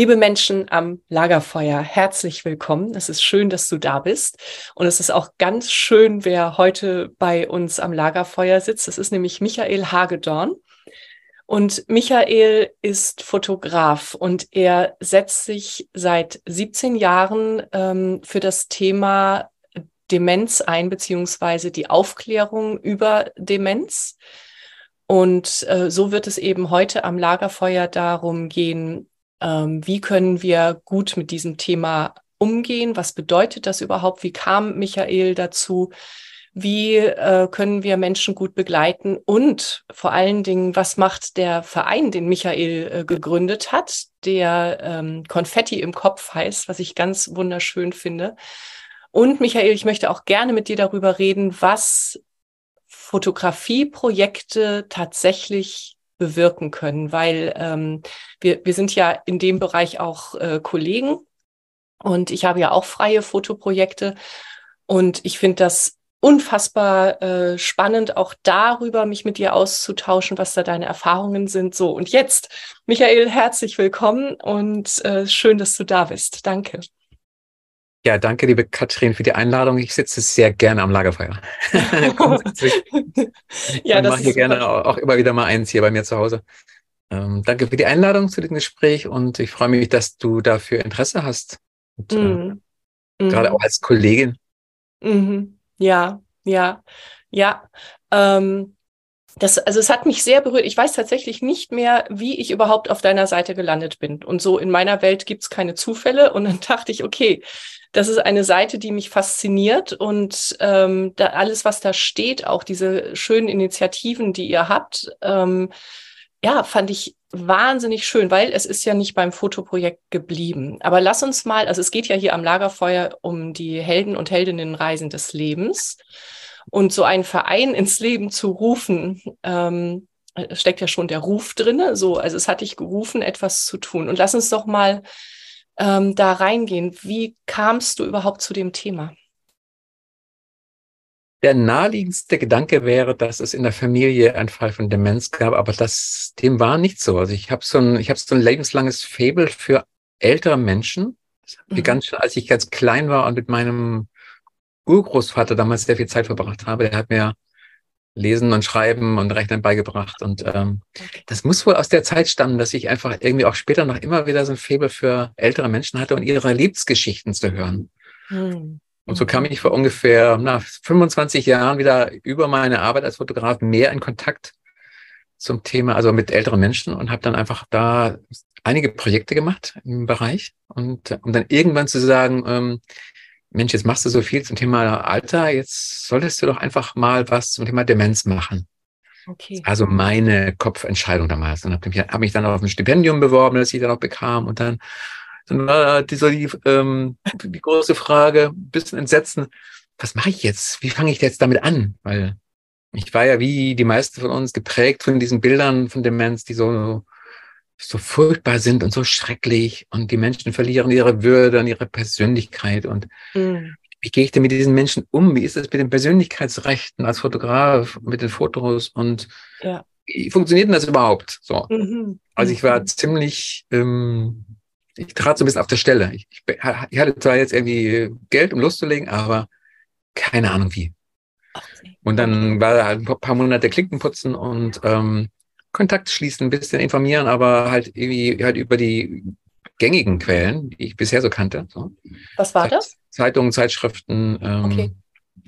Liebe Menschen am Lagerfeuer, herzlich willkommen. Es ist schön, dass du da bist. Und es ist auch ganz schön, wer heute bei uns am Lagerfeuer sitzt. Das ist nämlich Michael Hagedorn. Und Michael ist Fotograf und er setzt sich seit 17 Jahren ähm, für das Thema Demenz ein, beziehungsweise die Aufklärung über Demenz. Und äh, so wird es eben heute am Lagerfeuer darum gehen, ähm, wie können wir gut mit diesem Thema umgehen? Was bedeutet das überhaupt? Wie kam Michael dazu? Wie äh, können wir Menschen gut begleiten? Und vor allen Dingen, was macht der Verein, den Michael äh, gegründet hat, der ähm, Konfetti im Kopf heißt, was ich ganz wunderschön finde. Und Michael, ich möchte auch gerne mit dir darüber reden, was Fotografieprojekte tatsächlich bewirken können, weil ähm, wir, wir sind ja in dem Bereich auch äh, Kollegen und ich habe ja auch freie Fotoprojekte und ich finde das unfassbar äh, spannend, auch darüber mich mit dir auszutauschen, was da deine Erfahrungen sind. So, und jetzt, Michael, herzlich willkommen und äh, schön, dass du da bist. Danke. Ja, danke, liebe Katrin, für die Einladung. Ich sitze sehr gerne am Lagerfeuer. ja, ich mache hier gerne auch, immer wieder mal eins hier bei mir zu Hause. Ähm, danke für die Einladung zu diesem Gespräch und ich freue mich, dass du dafür Interesse hast. Und, mm. äh, mm. Gerade auch als Kollegin. Mm. Ja, ja, ja. Ähm, das, also es hat mich sehr berührt. Ich weiß tatsächlich nicht mehr, wie ich überhaupt auf deiner Seite gelandet bin. Und so in meiner Welt gibt's keine Zufälle. Und dann dachte ich, okay, das ist eine Seite, die mich fasziniert und ähm, da alles, was da steht, auch diese schönen Initiativen, die ihr habt, ähm, ja, fand ich wahnsinnig schön, weil es ist ja nicht beim Fotoprojekt geblieben. Aber lass uns mal, also es geht ja hier am Lagerfeuer um die Helden und Heldinnenreisen des Lebens. Und so einen Verein ins Leben zu rufen, ähm, steckt ja schon der Ruf drinne. So, also es hat dich gerufen, etwas zu tun. Und lass uns doch mal ähm, da reingehen. Wie kamst du überhaupt zu dem Thema? Der naheliegendste Gedanke wäre, dass es in der Familie einen Fall von Demenz gab, aber das dem war nicht so. Also ich habe so ein, ich habe so ein lebenslanges Fable für ältere Menschen. Das mhm. schon, als ich ganz klein war und mit meinem Urgroßvater damals sehr viel Zeit verbracht habe. Der hat mir Lesen und Schreiben und Rechnen beigebracht. Und ähm, das muss wohl aus der Zeit stammen, dass ich einfach irgendwie auch später noch immer wieder so ein Faible für ältere Menschen hatte und ihre Lebensgeschichten zu hören. Mhm. Und so kam ich vor ungefähr na, 25 Jahren wieder über meine Arbeit als Fotograf mehr in Kontakt zum Thema, also mit älteren Menschen und habe dann einfach da einige Projekte gemacht im Bereich und um dann irgendwann zu sagen, ähm, Mensch, jetzt machst du so viel zum Thema Alter, jetzt solltest du doch einfach mal was zum Thema Demenz machen. Okay. Also meine Kopfentscheidung damals. Und habe mich, hab mich dann auf ein Stipendium beworben, das ich dann auch bekam. Und dann, dann war die, so die, ähm, die große Frage, ein bisschen entsetzen, was mache ich jetzt? Wie fange ich jetzt damit an? Weil ich war ja wie die meisten von uns geprägt von diesen Bildern von Demenz, die so, so furchtbar sind und so schrecklich und die Menschen verlieren ihre Würde und ihre Persönlichkeit und mhm. wie gehe ich denn mit diesen Menschen um? Wie ist es mit den Persönlichkeitsrechten als Fotograf, mit den Fotos und ja. wie funktioniert denn das überhaupt? So. Mhm. Also ich war mhm. ziemlich, ähm, ich trat so ein bisschen auf der Stelle. Ich, ich, ich hatte zwar jetzt irgendwie Geld, um loszulegen, aber keine Ahnung wie. Und dann war halt ein paar Monate Klinken putzen und ähm, Kontakt schließen, ein bisschen informieren, aber halt irgendwie halt über die gängigen Quellen, die ich bisher so kannte. So. Was war das? Zeitungen, Zeitschriften, ähm, okay.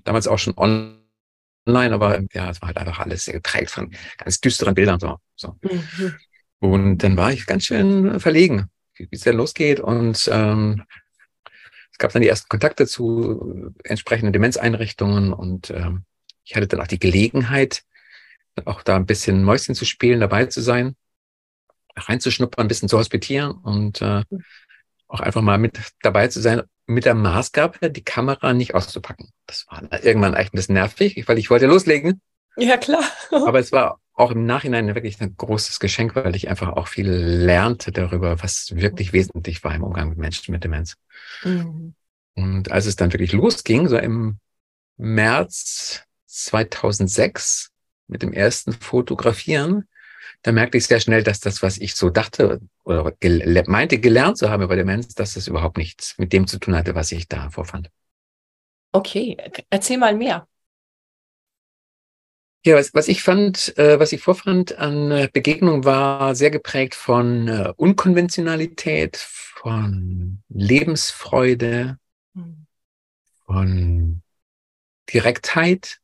damals auch schon online, aber ja, es war halt einfach alles sehr geprägt von ganz düsteren Bildern. So, so. Mhm. Und dann war ich ganz schön verlegen, wie es denn losgeht. Und ähm, es gab dann die ersten Kontakte zu entsprechenden Demenzeinrichtungen und ähm, ich hatte dann auch die Gelegenheit, auch da ein bisschen Mäuschen zu spielen, dabei zu sein, reinzuschnuppern, ein bisschen zu hospitieren und äh, auch einfach mal mit dabei zu sein, mit der Maßgabe, die Kamera nicht auszupacken. Das war irgendwann echt ein bisschen nervig, weil ich wollte loslegen. Ja, klar. Aber es war auch im Nachhinein wirklich ein großes Geschenk, weil ich einfach auch viel lernte darüber, was wirklich wesentlich war im Umgang mit Menschen mit Demenz. Mhm. Und als es dann wirklich losging, so im März 2006 mit dem ersten Fotografieren, da merkte ich sehr schnell, dass das, was ich so dachte oder gel meinte gelernt zu haben über Demenz, dass das überhaupt nichts mit dem zu tun hatte, was ich da vorfand. Okay, erzähl mal mehr. Ja, was, was ich fand, äh, was ich vorfand an äh, Begegnung war sehr geprägt von äh, Unkonventionalität, von Lebensfreude, hm. von Direktheit,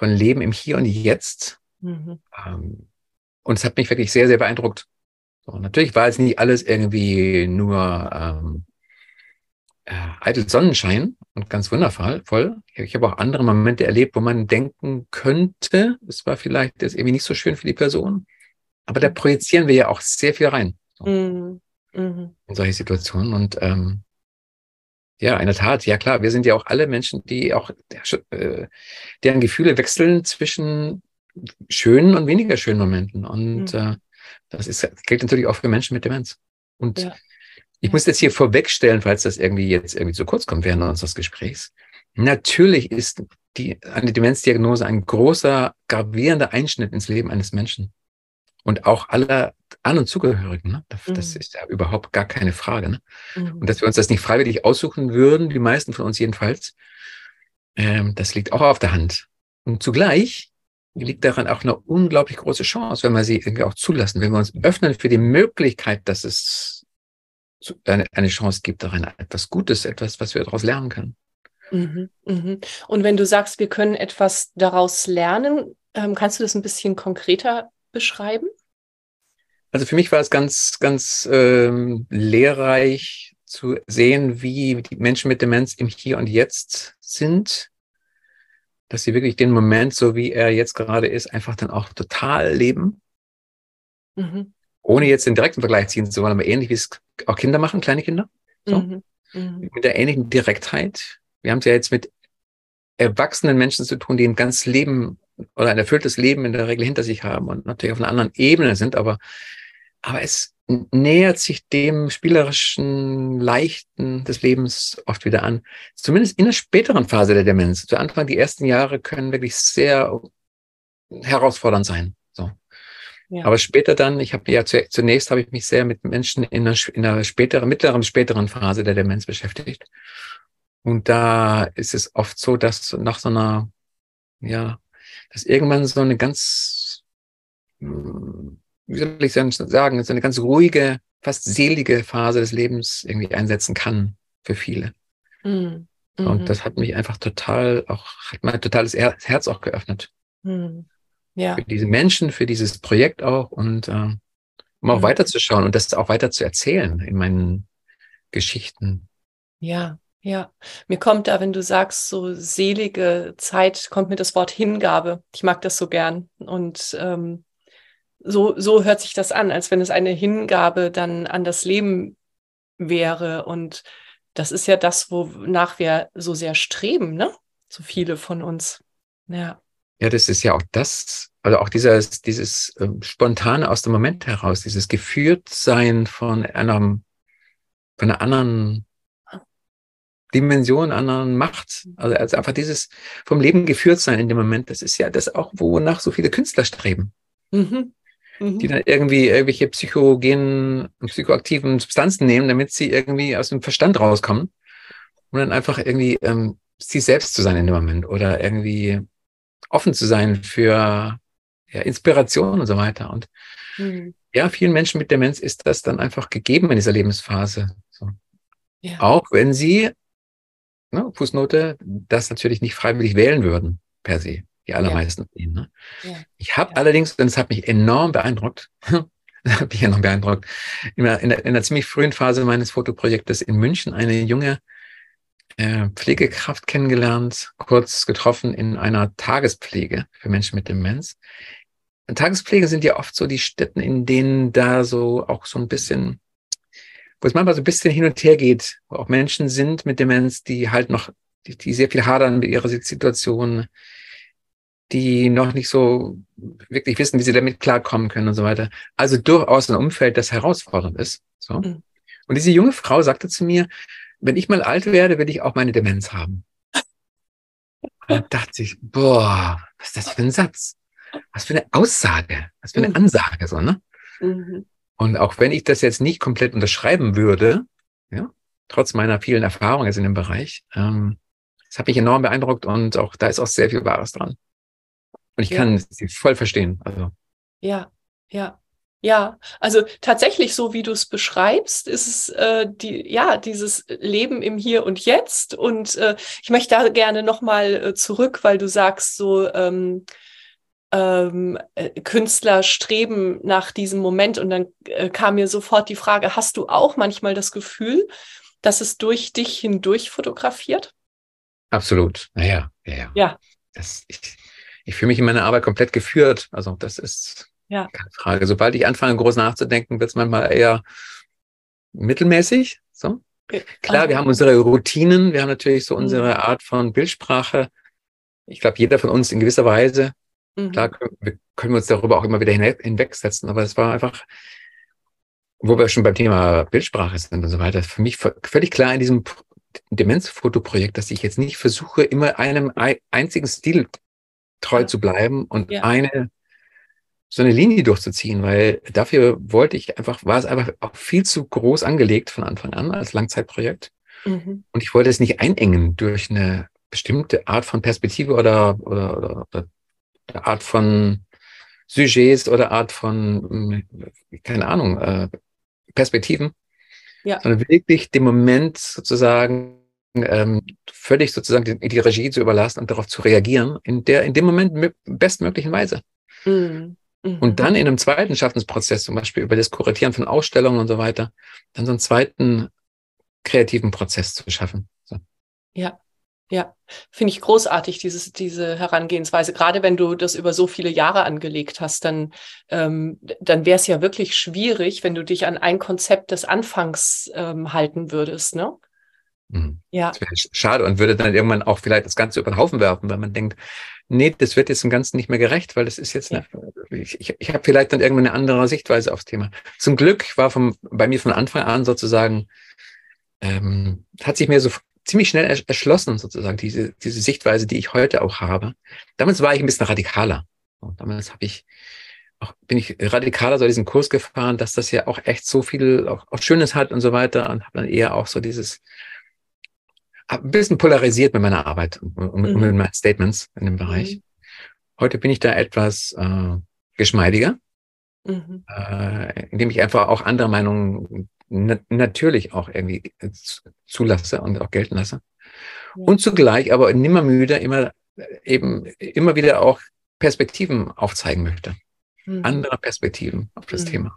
von Leben im Hier und Jetzt. Mhm. Ähm, und es hat mich wirklich sehr, sehr beeindruckt. So, natürlich war es nie alles irgendwie nur ähm, äh, eitel Sonnenschein und ganz wundervoll. Voll. Ich habe auch andere Momente erlebt, wo man denken könnte, es war vielleicht jetzt irgendwie nicht so schön für die Person. Aber da mhm. projizieren wir ja auch sehr viel rein. So, mhm. Mhm. In solche Situationen. Und ähm, ja, in der Tat, ja klar, wir sind ja auch alle Menschen, die auch, äh, deren Gefühle wechseln zwischen schönen und weniger schönen Momenten. Und mhm. äh, das ist, gilt natürlich auch für Menschen mit Demenz. Und ja. ich muss jetzt hier vorwegstellen, falls das irgendwie jetzt irgendwie zu kurz kommt während unseres Gesprächs. Natürlich ist die, eine Demenzdiagnose ein großer, gravierender Einschnitt ins Leben eines Menschen. Und auch aller An- und Zugehörigen. Ne? Das, mhm. das, ist ja überhaupt gar keine Frage. Ne? Mhm. Und dass wir uns das nicht freiwillig aussuchen würden, die meisten von uns jedenfalls, ähm, das liegt auch auf der Hand. Und zugleich liegt daran auch eine unglaublich große Chance, wenn wir sie irgendwie auch zulassen, wenn wir uns öffnen für die Möglichkeit, dass es eine, eine Chance gibt darin, etwas Gutes, etwas, was wir daraus lernen können. Mhm, mhm. Und wenn du sagst, wir können etwas daraus lernen, ähm, kannst du das ein bisschen konkreter beschreiben? Also für mich war es ganz, ganz ähm, lehrreich zu sehen, wie die Menschen mit Demenz im Hier und Jetzt sind, dass sie wirklich den Moment, so wie er jetzt gerade ist, einfach dann auch total leben. Mhm. Ohne jetzt den direkten Vergleich ziehen zu wollen, aber ähnlich wie es auch Kinder machen, kleine Kinder. So. Mhm. Mhm. Mit der ähnlichen Direktheit. Wir haben es ja jetzt mit erwachsenen Menschen zu tun, die ein ganz Leben oder ein erfülltes Leben in der Regel hinter sich haben und natürlich auf einer anderen Ebene sind, aber, aber es nähert sich dem spielerischen, leichten des Lebens oft wieder an. Zumindest in der späteren Phase der Demenz. Zu Anfang, die ersten Jahre können wirklich sehr herausfordernd sein. So. Ja. Aber später dann, ich habe ja zunächst habe ich mich sehr mit Menschen in einer, in einer späteren, mittleren, späteren Phase der Demenz beschäftigt. Und da ist es oft so, dass nach so einer, ja, dass irgendwann so eine ganz, wie soll ich sagen, so eine ganz ruhige, fast selige Phase des Lebens irgendwie einsetzen kann für viele. Mhm. Und das hat mich einfach total auch, hat mein totales Herz auch geöffnet. Mhm. Ja. Für diese Menschen, für dieses Projekt auch und äh, um auch mhm. weiterzuschauen und das auch weiter zu erzählen in meinen Geschichten. Ja, Ja, mir kommt da, wenn du sagst, so selige Zeit, kommt mir das Wort Hingabe. Ich mag das so gern. Und ähm, so, so hört sich das an, als wenn es eine Hingabe dann an das Leben wäre. Und das ist ja das, wonach wir so sehr streben, ne? So viele von uns. Ja. Ja, das ist ja auch das, also auch dieses, dieses äh, spontane aus dem Moment heraus, dieses Geführtsein von einem, von einer anderen Dimension, anderen Macht. Also, also einfach dieses vom Leben geführt sein in dem Moment, das ist ja das auch, wonach so viele Künstler streben. Mhm. Mhm. Die dann irgendwie irgendwelche psychogenen, psychoaktiven Substanzen nehmen, damit sie irgendwie aus dem Verstand rauskommen. Und dann einfach irgendwie ähm, sie selbst zu sein in dem Moment oder irgendwie offen zu sein für ja, Inspiration und so weiter. Und mhm. ja, vielen Menschen mit Demenz ist das dann einfach gegeben in dieser Lebensphase. So. Ja. Auch wenn sie, ne, Fußnote, das natürlich nicht freiwillig wählen würden, per se. Die allermeisten ja. Ihnen, ne? ja. Ich habe allerdings, und das hat mich enorm beeindruckt, das hat mich enorm beeindruckt, in einer, in einer ziemlich frühen Phase meines Fotoprojektes in München eine junge äh, Pflegekraft kennengelernt, kurz getroffen in einer Tagespflege für Menschen mit Demenz. Tagespflege sind ja oft so die Städten, in denen da so auch so ein bisschen, wo es manchmal so ein bisschen hin und her geht, wo auch Menschen sind mit Demenz, die halt noch, die, die sehr viel hadern mit ihrer Situation, die noch nicht so wirklich wissen, wie sie damit klarkommen können und so weiter. Also durchaus ein Umfeld, das herausfordernd ist. So. Mhm. Und diese junge Frau sagte zu mir, wenn ich mal alt werde, will ich auch meine Demenz haben. Da dachte ich, boah, was ist das für ein Satz? Was für eine Aussage, was für eine mhm. Ansage, so, ne? Mhm. Und auch wenn ich das jetzt nicht komplett unterschreiben würde, ja, trotz meiner vielen Erfahrungen in dem Bereich, ähm, das hat mich enorm beeindruckt und auch da ist auch sehr viel Wahres dran. Und ich ja. kann sie voll verstehen. Also. Ja, ja. Ja, also tatsächlich, so wie du es beschreibst, ist es äh, die, ja, dieses Leben im Hier und Jetzt. Und äh, ich möchte da gerne nochmal äh, zurück, weil du sagst, so ähm, ähm, äh, Künstler streben nach diesem Moment. Und dann äh, kam mir sofort die Frage, hast du auch manchmal das Gefühl, dass es durch dich hindurch fotografiert? Absolut. Naja, ja, ja. ja. Das, ich, ich fühle mich in meiner Arbeit komplett geführt. Also das ist ja. keine Frage. Sobald ich anfange, groß nachzudenken, wird es manchmal eher mittelmäßig. So. Klar, wir haben unsere Routinen, wir haben natürlich so unsere mhm. Art von Bildsprache. Ich glaube, jeder von uns in gewisser Weise. Mhm. Wir können wir uns darüber auch immer wieder hinwegsetzen, aber es war einfach, wo wir schon beim Thema Bildsprache sind und so weiter, für mich völlig klar in diesem Demenzfotoprojekt, dass ich jetzt nicht versuche, immer einem einzigen Stil treu zu bleiben und ja. eine so eine Linie durchzuziehen, weil dafür wollte ich einfach, war es einfach auch viel zu groß angelegt von Anfang an als Langzeitprojekt. Mhm. Und ich wollte es nicht einengen durch eine bestimmte Art von Perspektive oder, oder, oder, oder Art von Sujets oder Art von, keine Ahnung, äh, Perspektiven, ja. sondern wirklich dem Moment sozusagen ähm, völlig sozusagen die, die, Regie zu überlassen und darauf zu reagieren, in der, in dem Moment bestmöglichen Weise. Mhm. Mhm. Und dann in einem zweiten Schaffensprozess, zum Beispiel über das Kuratieren von Ausstellungen und so weiter, dann so einen zweiten kreativen Prozess zu schaffen. So. Ja, ja, finde ich großartig, dieses, diese Herangehensweise. Gerade wenn du das über so viele Jahre angelegt hast, dann, ähm, dann wäre es ja wirklich schwierig, wenn du dich an ein Konzept des Anfangs ähm, halten würdest, ne? Mhm. Ja. Das wäre schade und würde dann irgendwann auch vielleicht das Ganze über den Haufen werfen, weil man denkt, nee, das wird jetzt im Ganzen nicht mehr gerecht, weil das ist jetzt, ja. eine, ich, ich, ich habe vielleicht dann irgendwann eine andere Sichtweise aufs Thema. Zum Glück war vom, bei mir von Anfang an sozusagen, ähm, hat sich mir so ziemlich schnell erschlossen, sozusagen, diese, diese Sichtweise, die ich heute auch habe. Damals war ich ein bisschen radikaler. Und damals habe ich auch, bin ich radikaler so diesen Kurs gefahren, dass das ja auch echt so viel auch, auch Schönes hat und so weiter und habe dann eher auch so dieses ein bisschen polarisiert mit meiner Arbeit und, und mhm. mit meinen Statements in dem Bereich. Mhm. Heute bin ich da etwas äh, geschmeidiger, mhm. äh, indem ich einfach auch andere Meinungen na natürlich auch irgendwie zulasse und auch gelten lasse. Ja. Und zugleich aber nimmer müde, immer eben immer wieder auch Perspektiven aufzeigen möchte. Mhm. Andere Perspektiven auf das mhm. Thema.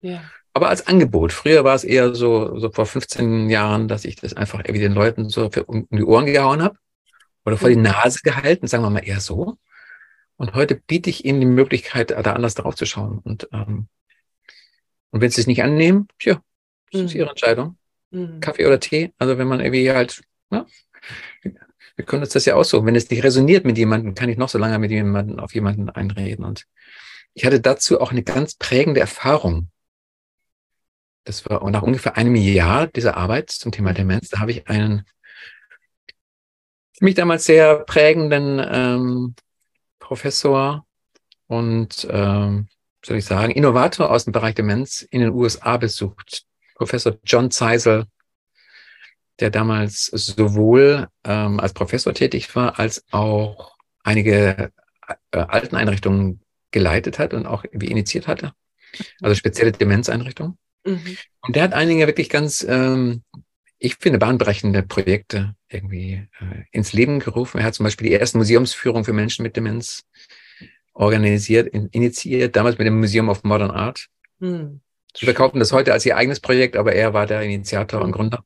Ja. Aber als Angebot. Früher war es eher so, so vor 15 Jahren, dass ich das einfach irgendwie den Leuten so für, um die Ohren gehauen habe oder vor die Mhm. Nase gehalten, sagen wir mal eher so. Und heute biete ich ihnen die Möglichkeit, da anders drauf zu schauen. Und, ähm, und wenn sie es nicht annehmen, tja, das ist Mhm. ihre Entscheidung. Mhm. Kaffee oder Tee. Also wenn man irgendwie halt, ja, wir können uns das ja aussuchen. Wenn es nicht resoniert mit jemandem, kann ich noch so lange mit jemandem auf jemanden einreden. Und ich hatte dazu auch eine ganz prägende Erfahrung. Das war nach ungefähr einem Jahr dieser Arbeit zum Thema Demenz. Da habe ich einen mich damals sehr prägenden ähm, Professor und ähm, soll ich sagen, Innovator aus dem Bereich Demenz in den USA besucht. Professor John Zeisel, der damals sowohl ähm, als Professor tätig war, als auch einige äh, Alteneinrichtungen geleitet hat und auch irgendwie initiiert hatte. Also spezielle Demenzeinrichtungen. Mhm. Und der hat einige wirklich ganz, ähm, ich finde, bahnbrechende Projekte irgendwie äh, ins Leben gerufen. Er hat zum Beispiel die ersten Museumsführungen für Menschen mit Demenz organisiert, in, initiiert, damals mit dem Museum of Modern Art. Mhm. Sie verkaufen das heute als ihr eigenes Projekt, aber er war der Initiator und Gründer.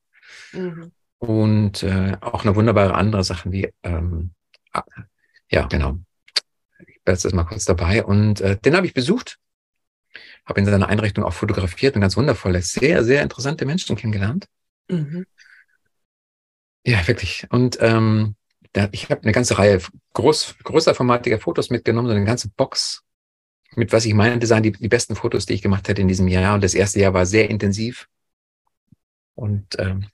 Mhm. Und äh, auch eine wunderbare andere Sachen wie, ähm, ah, ja, genau. Ich bin jetzt mal kurz dabei. Und äh, den habe ich besucht, habe in seiner Einrichtung auch fotografiert und ganz wundervolle, sehr, sehr interessante Menschen kennengelernt. Mhm. Ja, wirklich. Und ähm, da, ich habe eine ganze Reihe groß, größerformatiger Fotos mitgenommen, so eine ganze Box mit was ich meinte, seien die, die besten Fotos, die ich gemacht hätte in diesem Jahr. Und das erste Jahr war sehr intensiv. Und ähm,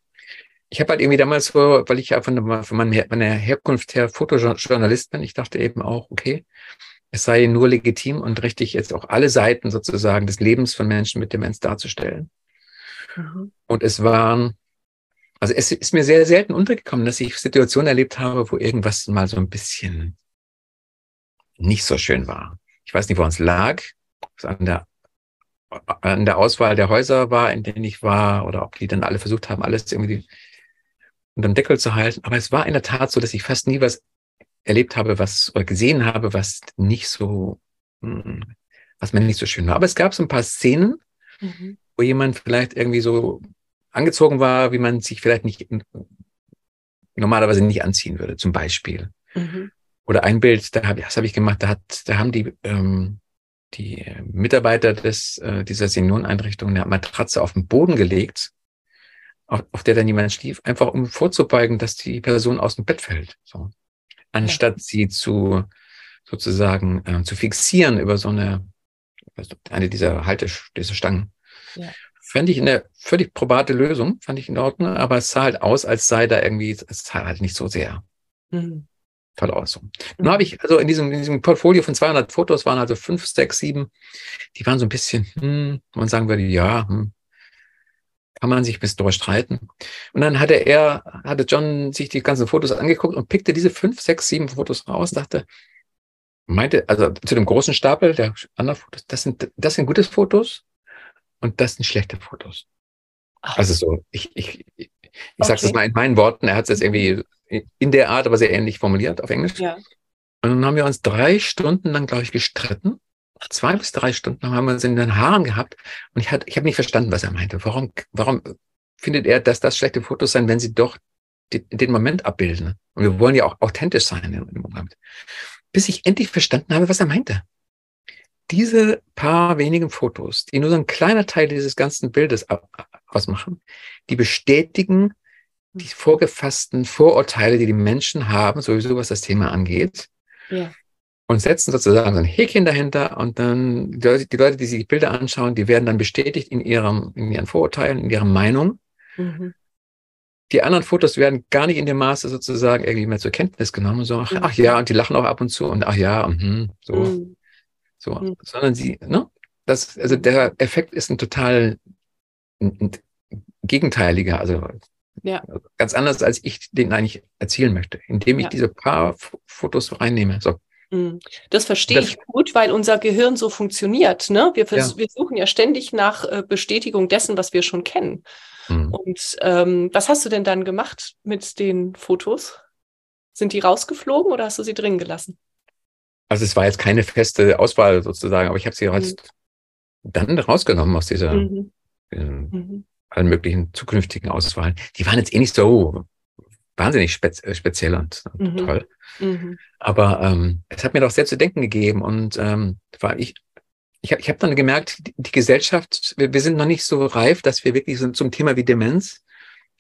ich habe halt irgendwie damals so, weil ich ja von, von meiner meiner Herkunft her Fotojournalist bin, ich dachte eben auch, okay, es sei nur legitim und richtig, jetzt auch alle Seiten sozusagen des Lebens von Menschen mit Demenz darzustellen. Mhm. Und es waren, also es ist mir sehr selten untergekommen, dass ich Situationen erlebt habe, wo irgendwas mal so ein bisschen nicht so schön war. Ich weiß nicht, woran es lag, ob es an der, an der Auswahl der Häuser war, in denen ich war, oder ob die dann alle versucht haben, alles irgendwie unterm Deckel zu halten. Aber es war in der Tat so, dass ich fast nie was erlebt habe, was oder gesehen habe, was nicht so, hm, was mir nicht so schön war. Aber es gab so ein paar Szenen, Mhm. wo jemand vielleicht irgendwie so angezogen war, wie man sich vielleicht nicht normalerweise nicht anziehen würde, zum Beispiel. Mhm. Oder ein Bild, da hab, das habe ich gemacht, da hat, da haben die ähm, die Mitarbeiter des äh, dieser Senioreneinrichtung eine Matratze auf den Boden gelegt, auf, auf der dann jemand schlief, einfach um vorzubeugen, dass die Person aus dem Bett fällt. So. Anstatt sie zu sozusagen äh, zu fixieren über so eine eine dieser Halte diese Stangen. Ja. Fände ich eine völlig probate Lösung, fand ich in Ordnung, aber es sah halt aus, als sei da irgendwie, es sah halt nicht so sehr Mhm. toll aus. So. Nun habe ich, also in diesem, in diesem Portfolio von 200 Fotos waren also fünf, sechs, sieben, die waren so ein bisschen, hm, man sagen würde, ja, hm, kann man sich bis drüber streiten. Und dann hatte er, hatte John sich die ganzen Fotos angeguckt und pickte diese fünf, sechs, sieben Fotos raus, dachte, meinte, also zu dem großen Stapel der anderen Fotos, das sind, das sind gute Fotos und das sind schlechte Fotos. Ach. Also so, ich, ich, ich, ich sag's Okay. jetzt mal in meinen Worten, er hat es jetzt irgendwie in der Art, aber sehr ähnlich formuliert auf Englisch. Ja. Und dann haben wir uns drei Stunden lang, glaube ich, gestritten. Zwei bis drei Stunden haben wir uns in den Haaren gehabt. Und ich, hatte, ich habe nicht verstanden, was er meinte. Warum, warum findet er, dass das schlechte Fotos sein, wenn sie doch den, den Moment abbilden? Und wir wollen ja auch authentisch sein im Moment. Bis ich endlich verstanden habe, was er meinte. Diese paar wenigen Fotos, die nur so ein kleiner Teil dieses ganzen Bildes au- ausmachen, die bestätigen die vorgefassten Vorurteile, die die Menschen haben, sowieso was das Thema angeht Ja. Und setzen sozusagen so ein Häkchen dahinter und dann die Leute, die Leute, die sich die Bilder anschauen, die werden dann bestätigt in ihrem, in ihren Vorurteilen, in ihrer Meinung. Mhm. Die anderen Fotos werden gar nicht in dem Maße sozusagen irgendwie mehr zur Kenntnis genommen, so, ach, Mhm. ach ja, und die lachen auch ab und zu und ach ja, mhm, so, Mhm. so, Mhm. sondern sie, ne, das, also der Effekt ist ein total ein, ein gegenteiliger, also Ja. ganz anders, als ich den eigentlich erzielen möchte, indem ich Ja. diese paar Fotos reinnehme. So. Das verstehe Das- ich gut, weil unser Gehirn so funktioniert. Ne? Wir, Ja. wir suchen ja ständig nach äh, Bestätigung dessen, was wir schon kennen. hm. Und ähm, was hast du denn dann gemacht mit den Fotos? Sind die rausgeflogen oder hast du sie drin gelassen? Also es war jetzt keine feste Auswahl sozusagen, aber ich habe sie Mhm. jetzt dann rausgenommen aus dieser mhm. äh, mhm. allen möglichen zukünftigen Auswahlen. Die waren jetzt eh nicht so wahnsinnig spez äh, speziell und, und mhm. toll. Mhm. Aber ähm, es hat mir doch sehr zu denken gegeben und ähm, war ich, ich habe ich hab dann gemerkt, die, die Gesellschaft, wir, wir, sind noch nicht so reif, dass wir wirklich so zum Thema wie Demenz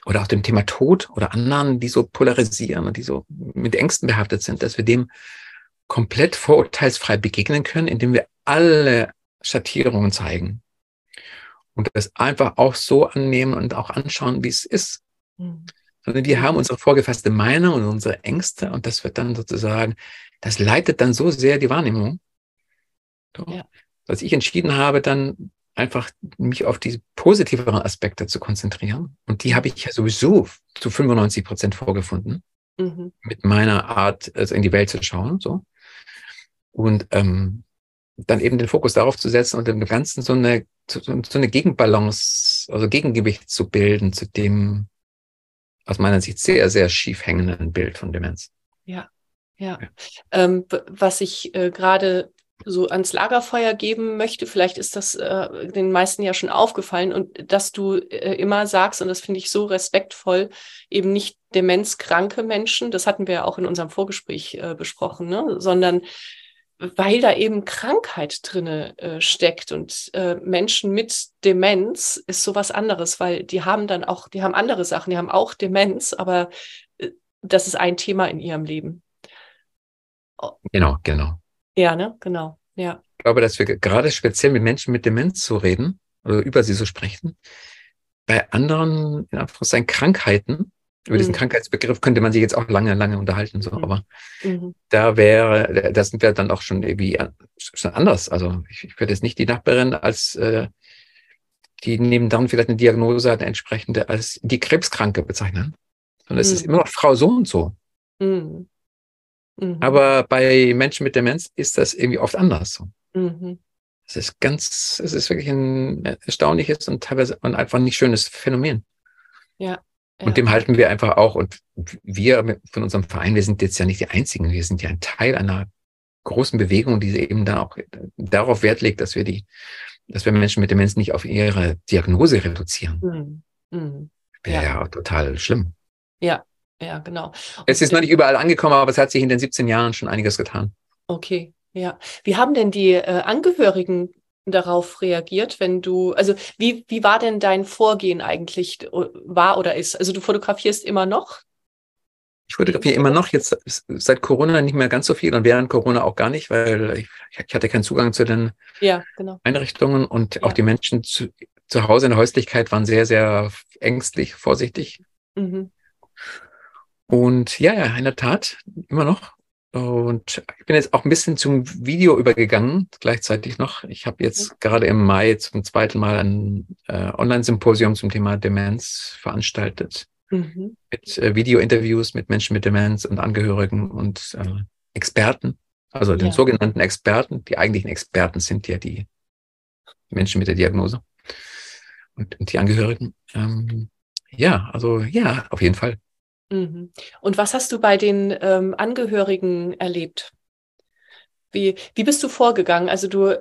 oder auch dem Thema Tod oder anderen, die so polarisieren und die so mit Ängsten behaftet sind, dass wir dem komplett vorurteilsfrei begegnen können, indem wir alle Schattierungen zeigen und das einfach auch so annehmen und auch anschauen, wie es ist. Mhm. Sondern wir haben unsere vorgefasste Meinung und unsere Ängste und das wird dann sozusagen, das leitet dann so sehr die Wahrnehmung, ja. dass ich entschieden habe, dann einfach mich auf diese positiveren Aspekte zu konzentrieren. Und die habe ich ja sowieso zu 95 Prozent vorgefunden, mhm. mit meiner Art, also in die Welt zu schauen. So. Und ähm, dann eben den Fokus darauf zu setzen und dem Ganzen so eine, so, so eine Gegenbalance, also Gegengewicht zu bilden zu dem aus meiner Sicht sehr, sehr schief hängenden Bild von Demenz. Ja, ja. ja. Ähm, was ich äh, gerade so ans Lagerfeuer geben möchte, vielleicht ist das äh, den meisten ja schon aufgefallen und dass du äh, immer sagst, und das finde ich so respektvoll, eben nicht demenzkranke Menschen, das hatten wir ja auch in unserem Vorgespräch äh, besprochen, ne? sondern weil da eben Krankheit drinne äh, steckt und äh, Menschen mit Demenz ist sowas anderes, weil die haben dann auch, die haben andere Sachen, die haben auch Demenz, aber äh, das ist ein Thema in ihrem Leben. Genau, genau. Ja, ne, genau, ja. Ich glaube, dass wir gerade speziell mit Menschen mit Demenz zu reden oder über sie zu sprechen, bei anderen, in Anführungszeichen, Krankheiten über diesen mhm. Krankheitsbegriff könnte man sich jetzt auch lange, lange unterhalten, so, mhm. aber mhm. da wäre, da sind wir dann auch schon irgendwie schon anders. Also ich, ich würde jetzt nicht die Nachbarin als äh, die neben dann vielleicht eine Diagnose hat, eine entsprechende als die Krebskranke bezeichnen. Sondern es ist mhm. immer noch Frau so und so. Mhm. Mhm. Aber bei Menschen mit Demenz ist das irgendwie oft anders so. Es ist ganz, es ist wirklich ein erstaunliches und teilweise ein einfach nicht schönes Phänomen. Ja. Und dem halten wir einfach auch. Und wir von unserem Verein, wir sind jetzt ja nicht die Einzigen. Wir sind ja ein Teil einer großen Bewegung, die eben da auch darauf Wert legt, dass wir die, dass wir Menschen mit Demenz nicht auf ihre Diagnose reduzieren. Mhm. Mhm. Wäre ja. ja total schlimm. Ja, ja, genau. Und es ist noch nicht überall angekommen, aber es hat sich in den 17 Jahren schon einiges getan. Okay, ja. Wie haben denn die äh, Angehörigen darauf reagiert, wenn du, also wie, wie war denn dein Vorgehen eigentlich, war oder ist? Also du fotografierst immer noch? Ich fotografiere immer noch, jetzt seit Corona nicht mehr ganz so viel und während Corona auch gar nicht, weil ich, ich hatte keinen Zugang zu den ja, genau. Einrichtungen und ja. auch die Menschen zu, zu Hause in der Häuslichkeit waren sehr, sehr ängstlich, vorsichtig. Mhm. Und ja, ja, in der Tat, immer noch. Und ich bin jetzt auch ein bisschen zum Video übergegangen, gleichzeitig noch. Ich habe jetzt mhm. gerade im Mai zum zweiten Mal ein äh, Online-Symposium zum Thema Demenz veranstaltet. Mhm. Mit äh, Video-Interviews mit Menschen mit Demenz und Angehörigen und äh, Experten, also ja. den sogenannten Experten. Die eigentlichen Experten sind ja die Menschen mit der Diagnose und, und die Angehörigen. Ähm, ja, also ja, auf jeden Fall. Mhm. Und was hast du bei den ähm, Angehörigen erlebt? Wie, wie bist du vorgegangen? Also du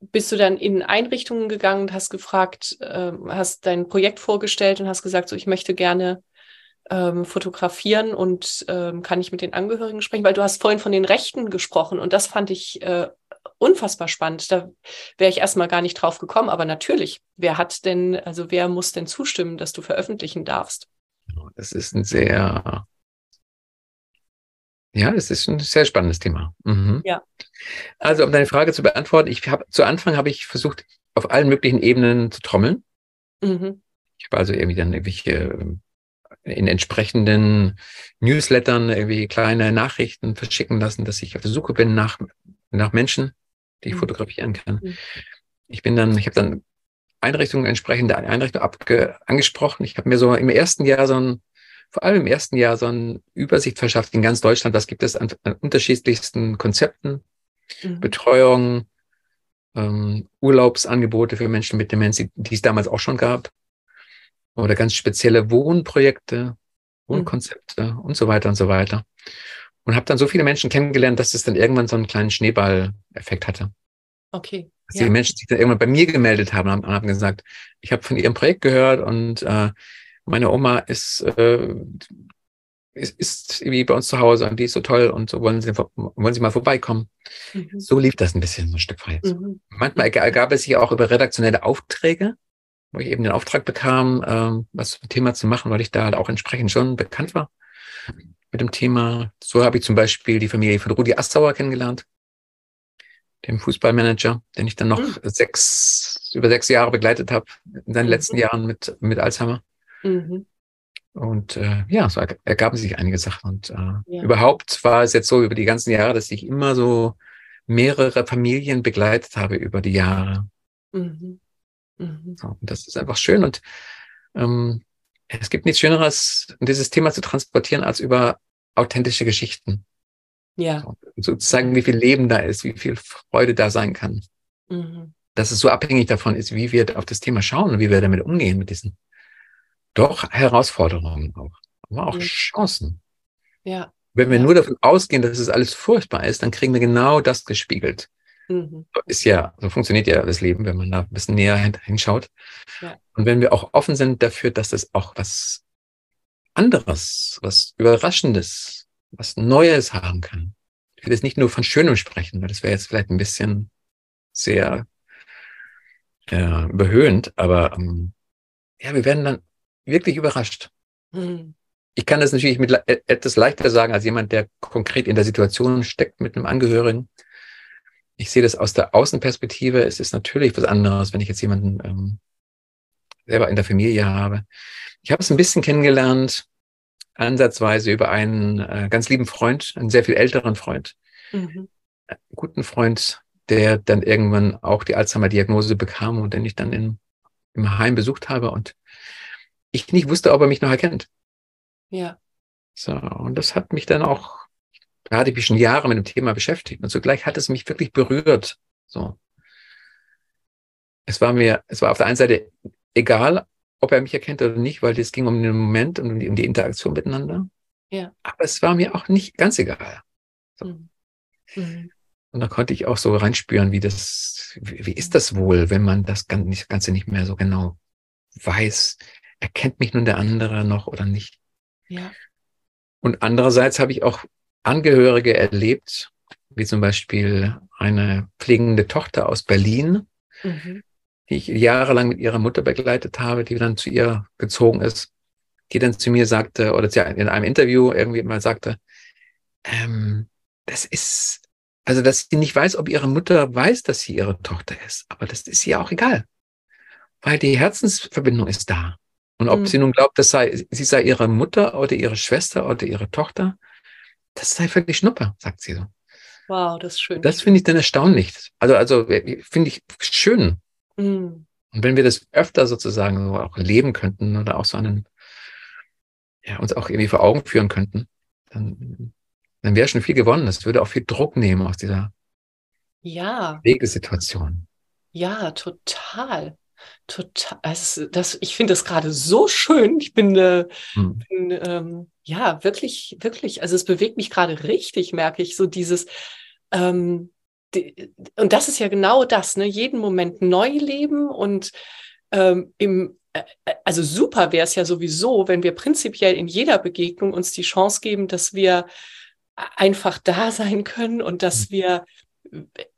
bist du dann in Einrichtungen gegangen und hast gefragt, äh, hast dein Projekt vorgestellt und hast gesagt, so ich möchte gerne ähm, fotografieren und ähm, kann ich mit den Angehörigen sprechen, weil du hast vorhin von den Rechten gesprochen und das fand ich äh, unfassbar spannend. Da wäre ich erstmal gar nicht drauf gekommen, aber natürlich, wer hat denn, also wer muss denn zustimmen, dass du veröffentlichen darfst? Das ist ein sehr, ja, das ist ein sehr spannendes Thema. Mhm. Ja. Also, um deine Frage zu beantworten, ich habe zu Anfang habe ich versucht, auf allen möglichen Ebenen zu trommeln. Mhm. Ich habe also irgendwie dann irgendwelche in entsprechenden Newslettern irgendwie kleine Nachrichten verschicken lassen, dass ich auf der Suche bin nach, nach Menschen, die ich mhm. fotografieren kann. Mhm. Ich bin dann, ich habe dann Einrichtungen, entsprechende Einrichtungen abge, angesprochen. Ich habe mir so im ersten Jahr so ein, vor allem im ersten Jahr so eine Übersicht verschafft in ganz Deutschland. Was gibt es an, an unterschiedlichsten Konzepten, mhm. Betreuung, ähm, Urlaubsangebote für Menschen mit Demenz, die es damals auch schon gab. Oder ganz spezielle Wohnprojekte, Wohnkonzepte mhm. und so weiter und so weiter. Und habe dann so viele Menschen kennengelernt, dass es dann irgendwann so einen kleinen Schneeball-Effekt hatte. Okay. Dass ja. die Menschen sich dann irgendwann bei mir gemeldet haben und haben gesagt, ich habe von ihrem Projekt gehört und äh, meine Oma ist, äh, ist, ist irgendwie bei uns zu Hause und die ist so toll und so wollen sie, wollen sie mal vorbeikommen. Mhm. So lief das ein bisschen, so ein Stück weit. Mhm. Manchmal ergab es sich auch über redaktionelle Aufträge, wo ich eben den Auftrag bekam, ähm, was zum Thema zu machen, weil ich da halt auch entsprechend schon bekannt war mit dem Thema. So habe ich zum Beispiel die Familie von Rudi Assauer kennengelernt dem Fußballmanager, den ich dann noch mhm. sechs, über sechs Jahre begleitet habe in seinen mhm. letzten Jahren mit, mit Alzheimer. Mhm. Und äh, ja, so ergaben sich einige Sachen. Und äh, ja. überhaupt war es jetzt so über die ganzen Jahre, dass ich immer so mehrere Familien begleitet habe über die Jahre. Mhm. Mhm. So, und das ist einfach schön. Und ähm, es gibt nichts Schöneres, dieses Thema zu transportieren, als über authentische Geschichten. Ja. So, zu zeigen, wie viel Leben da ist, wie viel Freude da sein kann. Mhm. Dass es so abhängig davon ist, wie wir auf das Thema schauen und wie wir damit umgehen, mit diesen doch Herausforderungen auch, aber auch ja. Chancen. Ja. Wenn wir ja. nur davon ausgehen, dass es alles furchtbar ist, dann kriegen wir genau das gespiegelt. Mhm. Ist ja, so funktioniert ja das Leben, wenn man da ein bisschen näher hinschaut. Ja. Und wenn wir auch offen sind dafür, dass es auch was anderes, was Überraschendes, was Neues haben kann. Ich will jetzt nicht nur von Schönem sprechen, weil das wäre jetzt vielleicht ein bisschen sehr äh, überhöhend, aber ähm, ja, wir werden dann wirklich überrascht. Mhm. Ich kann das natürlich mit etwas leichter sagen als jemand, der konkret in der Situation steckt mit einem Angehörigen. Ich sehe das aus der Außenperspektive. Es ist natürlich was anderes, wenn ich jetzt jemanden ähm, selber in der Familie habe. Ich habe es ein bisschen kennengelernt ansatzweise über einen äh, ganz lieben Freund, einen sehr viel älteren Freund, mhm. einen guten Freund, der dann irgendwann auch die Alzheimer-Diagnose bekam und den ich dann in, im Heim besucht habe und ich nicht wusste, ob er mich noch erkennt. Ja. So, und das hat mich dann auch, da hatte ich mich schon Jahre mit dem Thema beschäftigt und zugleich hat es mich wirklich berührt. So. Es war mir, es war auf der einen Seite egal, ob er mich erkennt oder nicht, weil es ging um den Moment und um die, um die Interaktion miteinander. Ja. Aber es war mir auch nicht ganz egal. So. Mhm. mhm. Und da konnte ich auch so reinspüren, wie das, wie, wie ist das wohl, wenn man das Ganze nicht mehr so genau weiß, erkennt mich nun der andere noch oder nicht. Ja. Und andererseits habe ich auch Angehörige erlebt, wie zum Beispiel eine pflegende Tochter aus Berlin, mhm die ich jahrelang mit ihrer Mutter begleitet habe, die dann zu ihr gezogen ist, die dann zu mir sagte, oder in einem Interview irgendwie mal sagte, ähm, das ist, also dass sie nicht weiß, ob ihre Mutter weiß, dass sie ihre Tochter ist, aber das ist ihr auch egal, weil die Herzensverbindung ist da. Und ob mhm. sie nun glaubt, das sei, sie sei ihre Mutter oder ihre Schwester oder ihre Tochter, das sei völlig Schnuppe, sagt sie so. Wow, das ist schön. Das finde ich dann erstaunlich. Also, also finde ich schön, Mhm. Und wenn wir das öfter sozusagen so auch leben könnten oder auch so einen, ja, uns auch irgendwie vor Augen führen könnten, dann, dann wäre schon viel gewonnen. Das würde auch viel Druck nehmen aus dieser ja. Wegesituation. Ja, total. Total. Also das, ich finde das gerade so schön. Ich bin, äh, hm. bin ähm, ja wirklich, wirklich, also es bewegt mich gerade richtig, merke ich, so dieses, ähm, und das ist ja genau das, ne? jeden Moment neu leben und ähm, im, äh, also super wäre es ja sowieso, wenn wir prinzipiell in jeder Begegnung uns die Chance geben, dass wir einfach da sein können und dass mhm. wir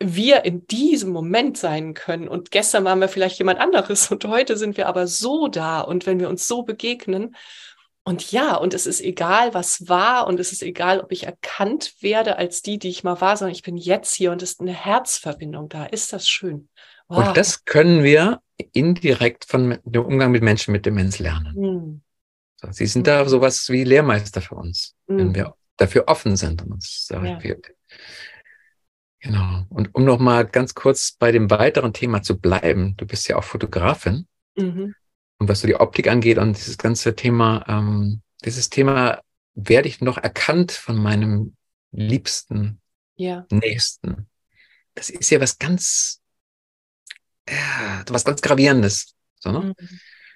wir in diesem Moment sein können. Und gestern waren wir vielleicht jemand anderes und heute sind wir aber so da. Und wenn wir uns so begegnen und ja, und es ist egal, was war und es ist egal, ob ich erkannt werde als die, die ich mal war, sondern ich bin jetzt hier und es ist eine Herzverbindung da. Ist das schön? Wow. Und das können wir indirekt von dem Umgang mit Menschen mit Demenz lernen. Mhm. So, sie sind da hm. sowas wie Lehrmeister für uns, mhm. wenn wir dafür offen sind und uns da ja. Genau. Und um nochmal ganz kurz bei dem weiteren Thema zu bleiben, du bist ja auch Fotografin. Mhm. Und was so die Optik angeht und dieses ganze Thema, ähm, dieses Thema, werde ich noch erkannt von meinem liebsten ja. Nächsten? Das ist ja was ganz, äh, was ganz Gravierendes. So, ne?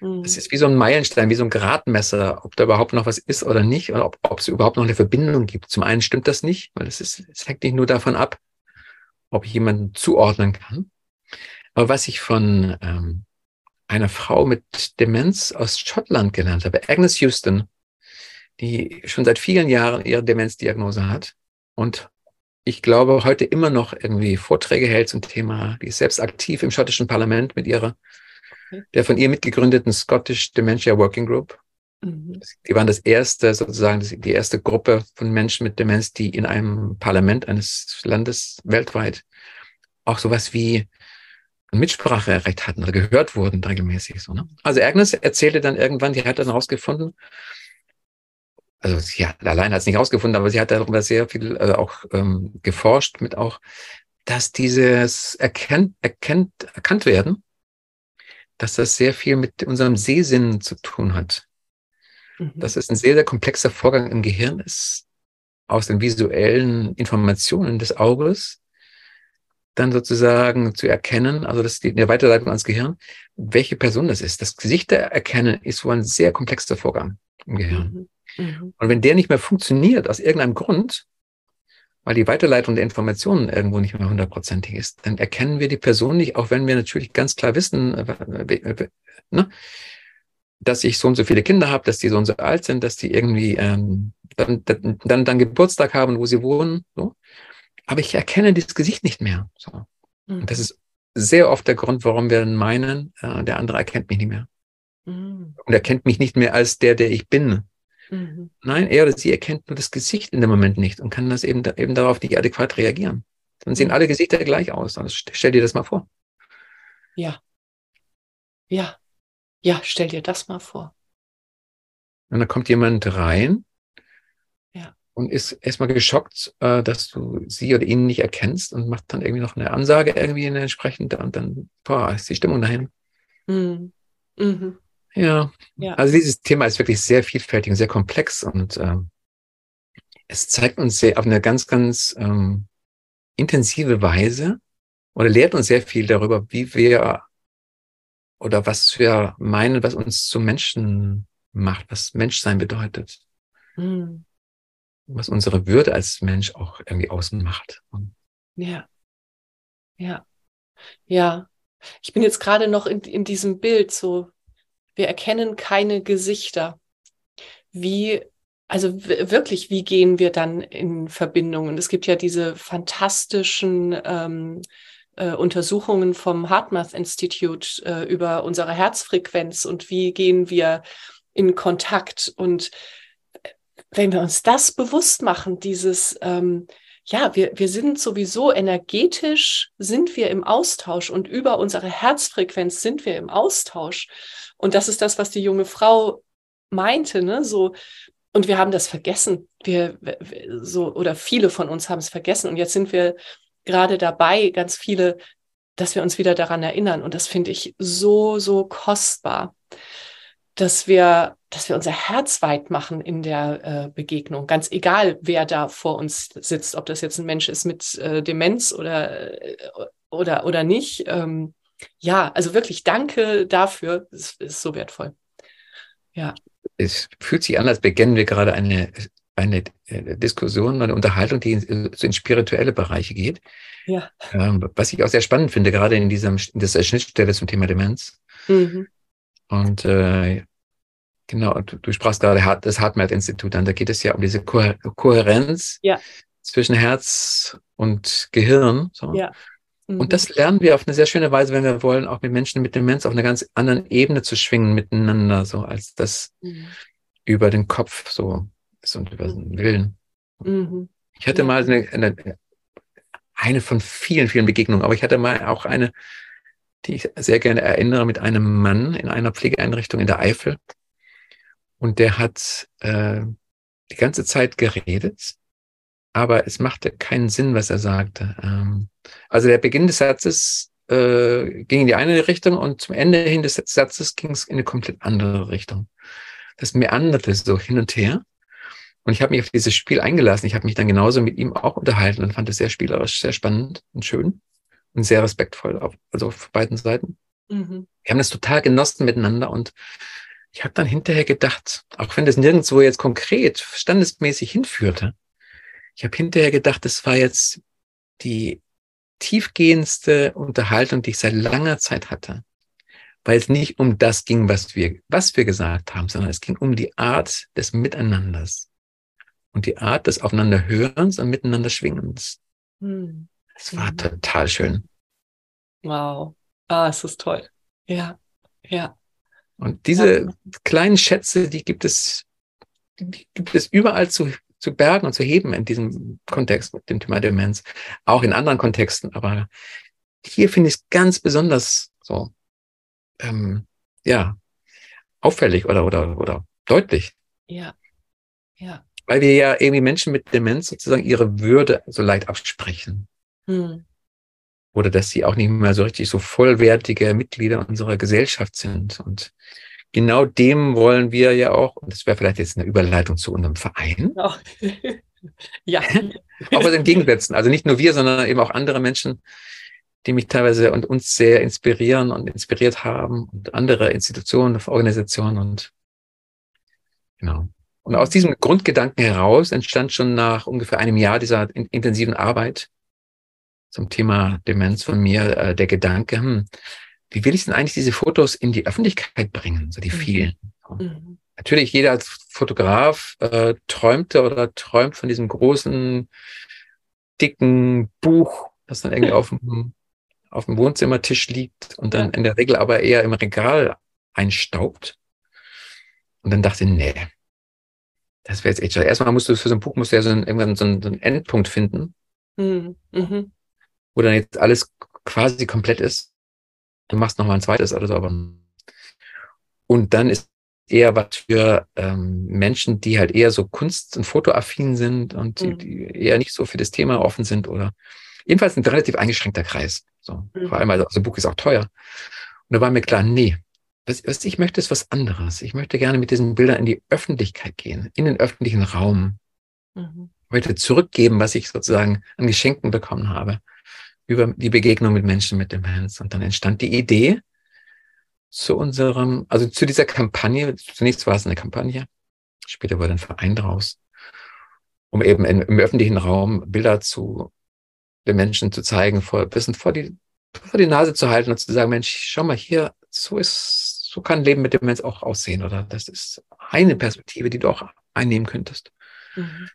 Mhm. Das ist wie so ein Meilenstein, wie so ein Gradmesser, ob da überhaupt noch was ist oder nicht, oder ob, ob es überhaupt noch eine Verbindung gibt. Zum einen stimmt das nicht, weil es ist, es hängt nicht nur davon ab, ob ich jemanden zuordnen kann, Aber was ich von ähm, einer Frau mit Demenz aus Schottland gelernt habe, Agnes Houston, die schon seit vielen Jahren ihre Demenzdiagnose hat und ich glaube, heute immer noch irgendwie Vorträge hält zum Thema, die ist selbst aktiv im schottischen Parlament mit ihrer, der von ihr mitgegründeten Scottish Dementia Working Group. Mhm. Die waren das erste, sozusagen, die erste Gruppe von Menschen mit Demenz, die in einem Parlament eines Landes weltweit auch sowas wie Mitspracherecht hatten oder gehört wurden regelmäßig. So, ne? Also Agnes erzählte dann irgendwann, die hat dann herausgefunden, also sie hat, allein hat es nicht herausgefunden, aber sie hat darüber sehr viel äh, auch ähm, geforscht mit auch, dass dieses erkennt, erkennt, erkannt werden, dass das sehr viel mit unserem Sehsinn zu tun hat. Mhm. Dass es ein sehr, sehr komplexer Vorgang im Gehirn ist, aus den visuellen Informationen des Auges dann sozusagen zu erkennen, also das ist die, eine Weiterleitung ans Gehirn, welche Person das ist. Das Gesicht erkennen ist so ein sehr komplexer Vorgang im Gehirn. Mhm. Mhm. Und wenn der nicht mehr funktioniert, aus irgendeinem Grund, weil die Weiterleitung der Informationen irgendwo nicht mehr hundertprozentig ist, dann erkennen wir die Person nicht, auch wenn wir natürlich ganz klar wissen, äh, ne, dass ich so und so viele Kinder habe, dass die so und so alt sind, dass die irgendwie ähm, dann, dann, dann Geburtstag haben, wo sie wohnen. So aber ich erkenne dieses Gesicht nicht mehr. So. Mhm. Und das ist sehr oft der Grund, warum wir meinen, äh, der andere erkennt mich nicht mehr. Mhm. Und erkennt mich nicht mehr als der, der ich bin. Mhm. Nein, er oder sie erkennt nur das Gesicht in dem Moment nicht und kann das eben, eben darauf nicht adäquat reagieren. Dann sehen mhm. alle Gesichter gleich aus. Also stell dir das mal vor. Ja. Ja. Ja, stell dir das mal vor. Und dann kommt jemand rein und ist erstmal geschockt, äh, dass du sie oder ihn nicht erkennst und macht dann irgendwie noch eine Ansage irgendwie eine entsprechende und dann boah, ist die Stimmung dahin. Mhm. Mhm. Ja. ja. also dieses Thema ist wirklich sehr vielfältig und sehr komplex und ähm, es zeigt uns sehr auf eine ganz, ganz ähm, intensive Weise oder lehrt uns sehr viel darüber, wie wir oder was wir meinen, was uns zu Menschen macht, was Menschsein bedeutet. Mhm was unsere Würde als Mensch auch irgendwie ausmacht. Ja. Ja. Ja. Ich bin jetzt gerade noch in, in diesem Bild so, wir erkennen keine Gesichter. Wie, also wirklich, wie gehen wir dann in Verbindungen? Es gibt ja diese fantastischen ähm, äh, Untersuchungen vom HeartMath Institute äh, über unsere Herzfrequenz und wie gehen wir in Kontakt und wenn wir uns das bewusst machen, dieses, ähm, ja, wir, wir sind sowieso energetisch, sind wir im Austausch und über unsere Herzfrequenz sind wir im Austausch. Und das ist das, was die junge Frau meinte, ne? So, und wir haben das vergessen. Wir, so, oder viele von uns haben es vergessen. Und jetzt sind wir gerade dabei, ganz viele, dass wir uns wieder daran erinnern. Und das finde ich so, so kostbar dass wir, dass wir unser Herz weit machen in der äh, Begegnung. Ganz egal, wer da vor uns sitzt, ob das jetzt ein Mensch ist mit äh, Demenz oder, äh, oder, oder nicht. Ähm, ja, also wirklich danke dafür. Es ist so wertvoll. Ja. Es fühlt sich an, als beginnen wir gerade eine, eine äh, Diskussion, eine Unterhaltung, die in, so in spirituelle Bereiche geht. Ja. Ähm, was ich auch sehr spannend finde, gerade in, diesem, in dieser Schnittstelle zum Thema Demenz. Mhm. Und äh, genau, du, du sprachst gerade das HeartMath-Institut an, da geht es ja um diese Ko Kohärenz ja. zwischen Herz und Gehirn. So. Ja. Mhm. Und das lernen wir auf eine sehr schöne Weise, wenn wir wollen, auch mit Menschen mit Demenz auf einer ganz anderen Ebene zu schwingen miteinander, so als das mhm. über den Kopf so ist und über den Willen. Mhm. Ich hatte mal eine, eine, eine von vielen, vielen Begegnungen, aber ich hatte mal auch eine, die ich sehr gerne erinnere, mit einem Mann in einer Pflegeeinrichtung in der Eifel. Und der hat äh, die ganze Zeit geredet, aber es machte keinen Sinn, was er sagte. Ähm, also der Beginn des Satzes äh, ging in die eine Richtung und zum Ende hin des Satzes ging es in eine komplett andere Richtung. Das meanderte so hin und her. Und ich habe mich auf dieses Spiel eingelassen. Ich habe mich dann genauso mit ihm auch unterhalten und fand es sehr spielerisch, sehr spannend und schön und sehr respektvoll, auf, also auf beiden Seiten. Mhm. Wir haben das total genossen miteinander und ich habe dann hinterher gedacht, auch wenn das nirgendwo jetzt konkret standesmäßig hinführte, ich habe hinterher gedacht, das war jetzt die tiefgehendste Unterhaltung, die ich seit langer Zeit hatte. Weil es nicht um das ging, was wir, was wir gesagt haben, sondern es ging um die Art des Miteinanders und die Art des Aufeinanderhörens und Miteinander Schwingens. Hm. Es war total schön. Wow. Ah, es ist toll. Ja, ja. Und diese kleinen Schätze, die gibt es, die gibt es überall zu, zu bergen und zu heben in diesem Kontext mit dem Thema Demenz. Auch in anderen Kontexten, aber hier finde ich es ganz besonders so, ähm, ja, auffällig oder, oder, oder deutlich. Ja, ja. Weil wir ja irgendwie Menschen mit Demenz sozusagen ihre Würde so leicht absprechen. Hm. Oder dass sie auch nicht mehr so richtig so vollwertige Mitglieder unserer Gesellschaft sind. Und genau dem wollen wir ja auch, und das wäre vielleicht jetzt eine Überleitung zu unserem Verein. Oh. ja. auch was entgegensetzen. Also nicht nur wir, sondern eben auch andere Menschen, die mich teilweise und uns sehr inspirieren und inspiriert haben und andere Institutionen, Organisationen und genau. Und aus diesem Grundgedanken heraus entstand schon nach ungefähr einem Jahr dieser intensiven Arbeit zum Thema Demenz von mir äh, der Gedanke, hm, wie will ich denn eigentlich diese Fotos in die Öffentlichkeit bringen, so die mhm. vielen? Mhm. Natürlich, jeder als Fotograf äh, träumte oder träumt von diesem großen, dicken Buch, das dann irgendwie auf dem, auf dem Wohnzimmertisch liegt und dann in der Regel aber eher im Regal einstaubt. Und dann dachte ich, nee, das wäre jetzt echt schade. Erstmal musst du für so ein Buch musst du ja so einen, irgendwann so einen, so einen Endpunkt finden. Mhm. Wo dann jetzt alles quasi komplett ist. Du machst nochmal ein zweites oder so, aber und dann ist eher was für ähm, Menschen, die halt eher so kunst- und fotoaffin sind und die, mhm. die, eher nicht so für das Thema offen sind oder jedenfalls ein relativ eingeschränkter Kreis. So. Mhm. Vor allem, also das Buch ist auch teuer. Und da war mir klar, nee, was, was ich möchte, ist was anderes. Ich möchte gerne mit diesen Bildern in die Öffentlichkeit gehen, in den öffentlichen Raum. Mhm. Ich möchte zurückgeben, was ich sozusagen an Geschenken bekommen habe über die Begegnung mit Menschen mit Demenz. Und dann entstand die Idee zu unserem, also zu dieser Kampagne. Zunächst war es eine Kampagne, später wurde ein Verein draus, um eben in, im öffentlichen Raum Bilder zu den Menschen zu zeigen, vor, bisschen vor die, vor die Nase zu halten und zu sagen, Mensch, schau mal hier, so ist, so kann Leben mit Demenz auch aussehen, oder das ist eine Perspektive, die du auch einnehmen könntest. Mhm.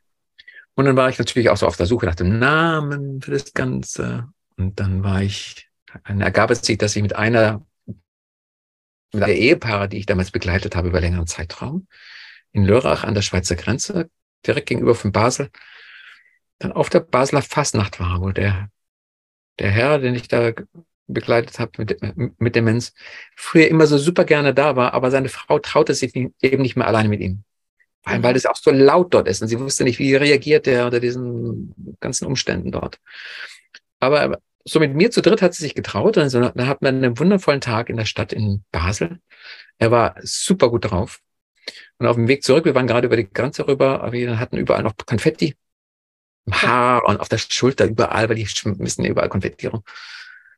Und dann war ich natürlich auch so auf der Suche nach dem Namen für das Ganze. Und dann war ich, dann ergab es sich, dass ich mit einer, mit der Ehepaare, die ich damals begleitet habe über längeren Zeitraum, in Lörrach an der Schweizer Grenze, direkt gegenüber von Basel, dann auf der Basler Fastnacht war, wo der, der Herr, den ich da begleitet habe mit, mit Demenz, früher immer so super gerne da war, aber seine Frau traute sich eben nicht mehr alleine mit ihm. Vor allem, weil es auch so laut dort ist und sie wusste nicht, wie reagiert er unter diesen ganzen Umständen dort. Aber so mit mir zu dritt hat sie sich getraut. Also, dann hatten wir einen wundervollen Tag in der Stadt in Basel. Er war super gut drauf. Und auf dem Weg zurück, wir waren gerade über die Grenze rüber, aber wir hatten überall noch Konfetti im Haar und auf der Schulter überall, weil die müssen überall Konfetti rum.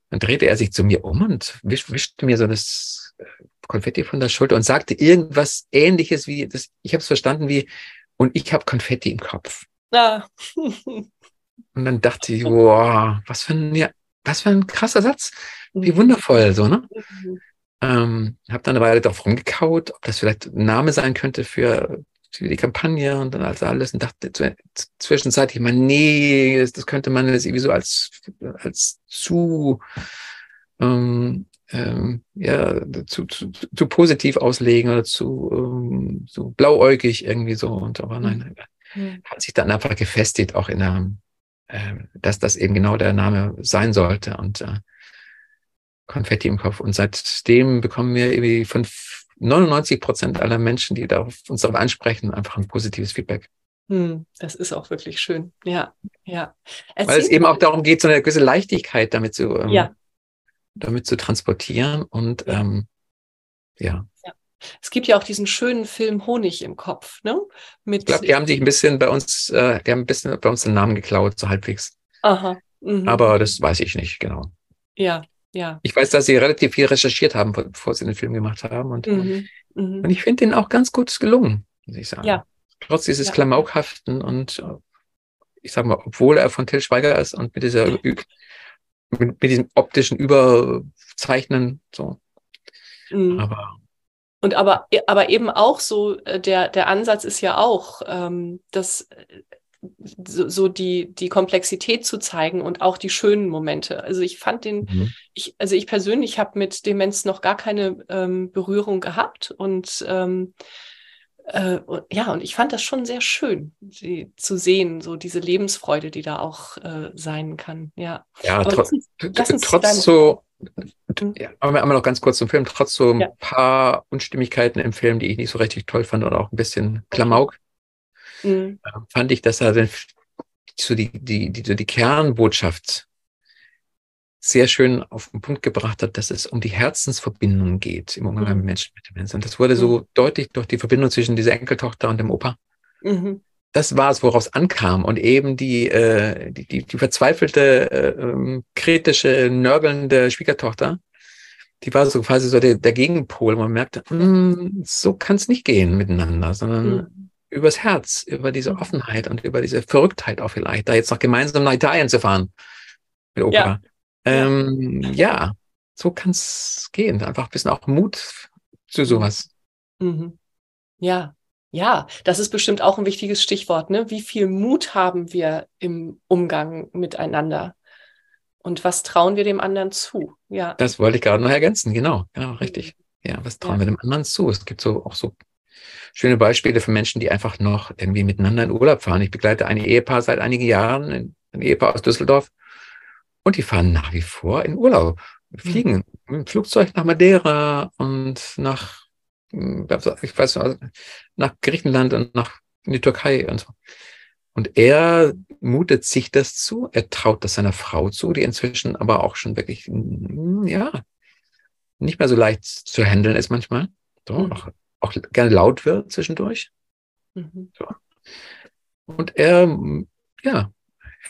Dann drehte er sich zu mir um und wisch, wischte mir so das äh, Konfetti von der Schulter und sagte irgendwas ähnliches wie, das, ich habe es verstanden wie, und ich habe Konfetti im Kopf. Ah. Und dann dachte ich, wow, was für ein, ja, was für ein krasser Satz. Wie mhm. wundervoll, so, ne? Mhm. Ähm, habe dann eine Weile darauf rumgekaut, ob das vielleicht ein Name sein könnte für, für die Kampagne und dann also alles und dachte zwischenzeitlich mal, nee, das, das könnte man jetzt irgendwie so als, als zu, ähm, ähm, ja, zu, zu, zu positiv auslegen oder zu, ähm, so blauäugig irgendwie so. Und aber nein, mhm. hat sich dann einfach gefestigt, auch in der, äh, dass das eben genau der Name sein sollte und äh, Konfetti im Kopf. Und seitdem bekommen wir irgendwie von 99 Prozent aller Menschen, die darauf, uns darauf ansprechen, einfach ein positives Feedback. Hm, das ist auch wirklich schön. Ja, ja. Erzähl Weil es eben auch darum geht, so eine gewisse Leichtigkeit damit zu, ähm, ja. damit zu transportieren und ähm, ja. Es gibt ja auch diesen schönen Film Honig im Kopf, ne? Mit ich glaube, die haben sich ein bisschen bei uns, äh, die haben ein bisschen bei uns den Namen geklaut, so halbwegs. Aha. Mhm. Aber das weiß ich nicht genau. Ja, ja. Ich weiß, dass sie relativ viel recherchiert haben, bevor sie den Film gemacht haben. Und, mhm. Mhm. und ich finde den auch ganz gut gelungen, muss ich sagen. Ja. Trotz dieses ja. Klamaukhaften und ich sag mal, obwohl er von Till Schweiger ist und mit dieser mit, mit diesem optischen Überzeichnen, so. Mhm. Aber und aber, aber eben auch so, äh, der, der Ansatz ist ja auch, ähm, dass so, so die, die Komplexität zu zeigen und auch die schönen Momente. Also ich fand den, mhm. ich, also ich persönlich habe mit Demenz noch gar keine ähm, Berührung gehabt und ähm, äh, ja, und ich fand das schon sehr schön, sie zu sehen, so diese Lebensfreude, die da auch äh, sein kann. Ja, ja tro trotz so. Ja, aber noch ganz kurz zum Film, trotz so ein ja. paar Unstimmigkeiten im Film, die ich nicht so richtig toll fand und auch ein bisschen Klamauk, mhm. Äh, fand ich, dass er so die, die, die, die Kernbotschaft sehr schön auf den Punkt gebracht hat, dass es um die Herzensverbindung geht im Umgang mhm. mit Menschen mit Demenz. Und das wurde so mhm. deutlich durch die Verbindung zwischen dieser Enkeltochter und dem Opa. Mhm. Das war es, woraus ankam. Und eben die, äh, die, die, die verzweifelte, äh, ähm, kritische, nörgelnde Schwiegertochter, die war so quasi so der, der Gegenpol. Man merkte, mm, so kann es nicht gehen miteinander, sondern mhm. übers Herz, über diese mhm. Offenheit und über diese Verrücktheit auch vielleicht, da jetzt noch gemeinsam nach Italien zu fahren mit Opa. Ja. Ähm, ja, so kann es gehen. Einfach ein bisschen auch Mut zu mhm. sowas. Mhm. Ja, ja, das ist bestimmt auch ein wichtiges Stichwort. Ne? Wie viel Mut haben wir im Umgang miteinander? Und was trauen wir dem anderen zu? Ja. Das wollte ich gerade noch ergänzen, genau. Ja, richtig. Mhm. Ja, was trauen ja. wir dem anderen zu? Es gibt so auch so schöne Beispiele für Menschen, die einfach noch irgendwie miteinander in Urlaub fahren. Ich begleite ein Ehepaar seit einigen Jahren, ein Ehepaar aus Düsseldorf. Und die fahren nach wie vor in Urlaub. Fliegen mhm. mit dem Flugzeug nach Madeira und nach, ich weiß nicht, nach Griechenland und nach in die Türkei und so. Und er mutet sich das zu, er traut das seiner Frau zu, die inzwischen aber auch schon wirklich, hm, ja, nicht mehr so leicht zu handeln ist manchmal. So, mhm. auch, auch gerne laut wird zwischendurch. Mhm. So. Und er, ja,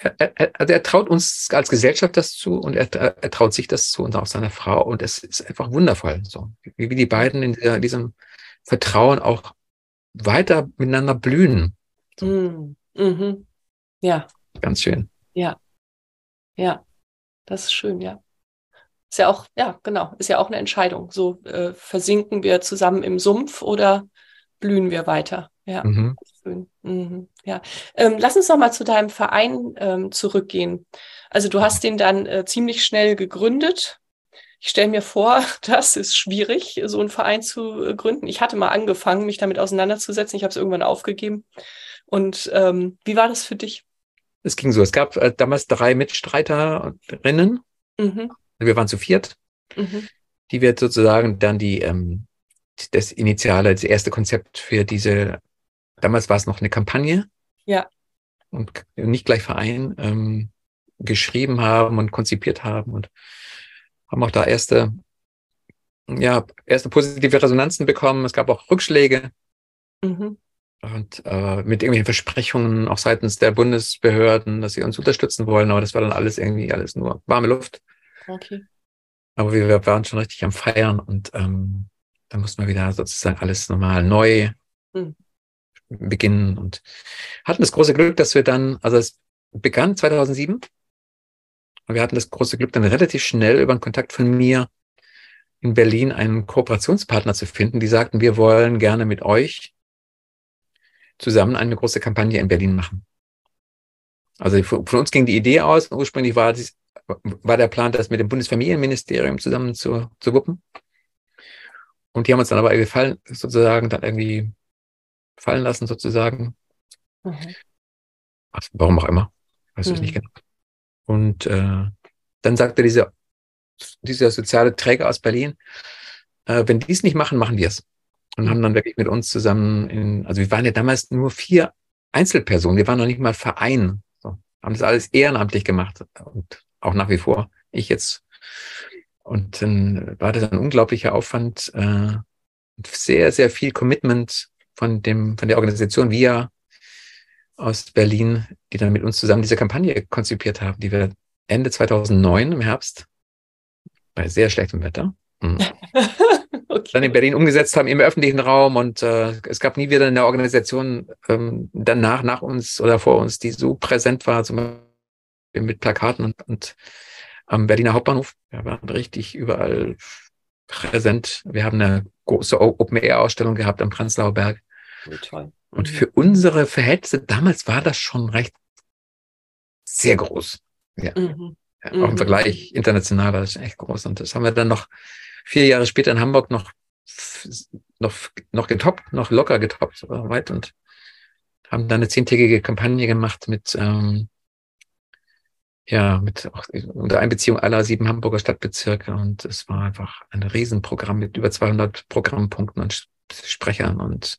er, also er traut uns als Gesellschaft das zu und er, er, traut sich das zu und auch seiner Frau. Und es ist einfach wundervoll, so wie, wie die beiden in dieser, diesem Vertrauen auch weiter miteinander blühen. So. Mm, mhm. Ja. Ganz schön. Ja. Ja. Das ist schön, ja. Ist ja auch, ja, genau, ist ja auch eine Entscheidung. So äh, versinken wir zusammen im Sumpf oder blühen wir weiter. Ja, mhm. schön. Mhm. Ja. Ähm, lass uns noch mal zu deinem Verein ähm, zurückgehen. Also du hast den dann äh, ziemlich schnell gegründet. Ich stelle mir vor, das ist schwierig, so einen Verein zu äh, gründen. Ich hatte mal angefangen, mich damit auseinanderzusetzen. Ich habe es irgendwann aufgegeben. Und ähm, wie war das für dich? Es ging so. Es gab äh, damals drei Mitstreiterinnen. Mhm. Wir waren zu viert, mhm. die wir sozusagen dann die ähm, das initiale, das erste Konzept für diese damals war es noch eine Kampagne. Ja. Und nicht gleich Verein, ähm, geschrieben haben und konzipiert haben und haben auch da erste, ja, erste positive Resonanzen bekommen. Es gab auch Rückschläge. Mhm. Und äh, mit irgendwelchen Versprechungen auch seitens der Bundesbehörden, dass sie uns unterstützen wollen, aber das war dann alles irgendwie alles nur warme Luft. Okay. Aber wir waren schon richtig am Feiern und ähm, dann mussten wir wieder sozusagen alles nochmal neu mhm beginnen und hatten das große Glück, dass wir dann, also es begann 2007 und wir hatten das große Glück, dann relativ schnell über einen Kontakt von mir in Berlin einen Kooperationspartner zu finden, die sagten, wir wollen gerne mit euch zusammen eine große Kampagne in Berlin machen. Also von uns ging die Idee aus, ursprünglich war, dies, war der Plan, das mit dem Bundesfamilienministerium zusammen zu, zu wuppen. Und die haben uns dann aber gefallen, sozusagen dann irgendwie fallen lassen, sozusagen. Mhm. Was, warum auch immer. Weiß mhm. ich nicht genau. Und äh, dann sagte dieser, dieser soziale Träger aus Berlin, äh, wenn die es nicht machen, machen wir es. Und haben dann wirklich mit uns zusammen in, also wir waren ja damals nur vier Einzelpersonen, wir waren noch nicht mal Verein. So, haben das alles ehrenamtlich gemacht und auch nach wie vor. Ich jetzt. Und dann war das ein unglaublicher Aufwand, äh, sehr, sehr viel Commitment von dem, von der Organisation VIA aus Berlin, die dann mit uns zusammen diese Kampagne konzipiert haben, die wir Ende 2009 im Herbst bei sehr schlechtem Wetter hm, okay. dann in Berlin umgesetzt haben im öffentlichen Raum und äh, es gab nie wieder eine Organisation ähm, danach, nach uns oder vor uns, die so präsent war, zum Beispiel mit Plakaten und, und am Berliner Hauptbahnhof. Wir waren richtig überall präsent. Wir haben eine große Open-Air-Ausstellung gehabt am Prenzlauer Berg. Toll. Und für unsere Verhältnisse, damals war das schon recht sehr groß. Ja. Mhm. ja auch im mhm. Vergleich international war das echt groß. Und das haben wir dann noch vier Jahre später in Hamburg noch, noch, noch getoppt, noch locker getoppt, weit und haben dann eine zehntägige Kampagne gemacht mit, ähm, ja, mit auch unter Einbeziehung aller sieben Hamburger Stadtbezirke und es war einfach ein Riesenprogramm mit über 200 Programmpunkten und Sprechern und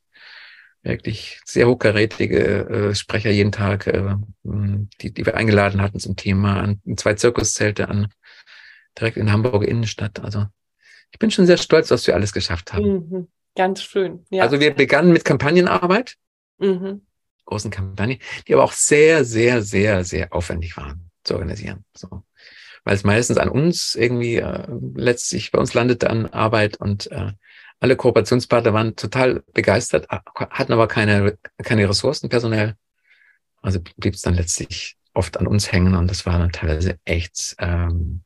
wirklich sehr hochkarätige äh, Sprecher jeden Tag, äh, die, die wir eingeladen hatten zum Thema, an zwei Zirkuszelte an direkt in Hamburger Innenstadt. Also ich bin schon sehr stolz, was wir alles geschafft haben. Mhm. Ganz schön. Ja. Also wir begannen mit Kampagnenarbeit, mhm. großen Kampagnen, die aber auch sehr, sehr, sehr, sehr aufwendig waren zu organisieren. So. Weil es meistens an uns irgendwie äh, letztlich bei uns landete an Arbeit und äh, alle Kooperationspartner waren total begeistert, hatten aber keine, keine Ressourcen personell. Also blieb es dann letztlich oft an uns hängen und das war dann teilweise echt ähm,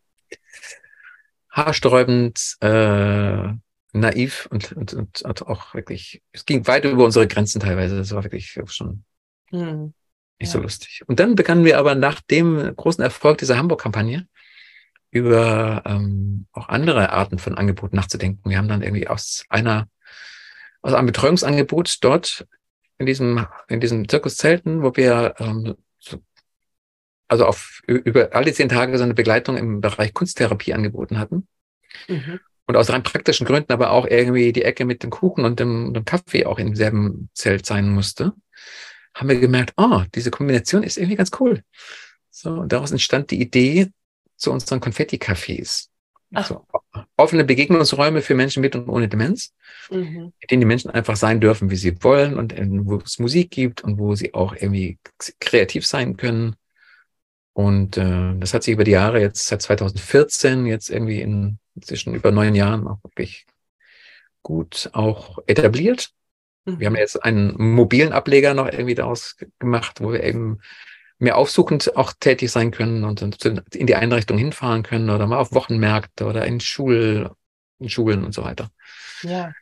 haarsträubend, äh, naiv und, und, und, und auch wirklich, es ging weit über unsere Grenzen teilweise. Das war wirklich schon hm. Nicht ja. so lustig. Und dann begannen wir aber nach dem großen Erfolg dieser Hamburg-Kampagne über ähm, auch andere Arten von Angeboten nachzudenken. Wir haben dann irgendwie aus einer, aus einem Betreuungsangebot dort in diesem, in diesen Zirkuszelten, wo wir ähm, so, also auf über alle zehn Tage so eine Begleitung im Bereich Kunsttherapie angeboten hatten. Mhm. Und aus rein praktischen Gründen aber auch irgendwie die Ecke mit dem Kuchen und dem, dem Kaffee auch im selben Zelt sein musste, haben wir gemerkt, oh, diese Kombination ist irgendwie ganz cool. So, und daraus entstand die Idee, zu unseren Konfetti-Cafés. Also offene Begegnungsräume für Menschen mit und ohne Demenz, mhm. in denen die Menschen einfach sein dürfen, wie sie wollen und wo es Musik gibt und wo sie auch irgendwie kreativ sein können. Und äh, das hat sich über die Jahre jetzt seit 2014 jetzt irgendwie in zwischen über neun Jahren auch wirklich gut auch etabliert. Mhm. Wir haben jetzt einen mobilen Ableger noch irgendwie daraus gemacht, wo wir eben mehr aufsuchend auch tätig sein können und in die Einrichtung hinfahren können oder mal auf Wochenmärkte oder in, Schul, in Schulen und so weiter. Ja.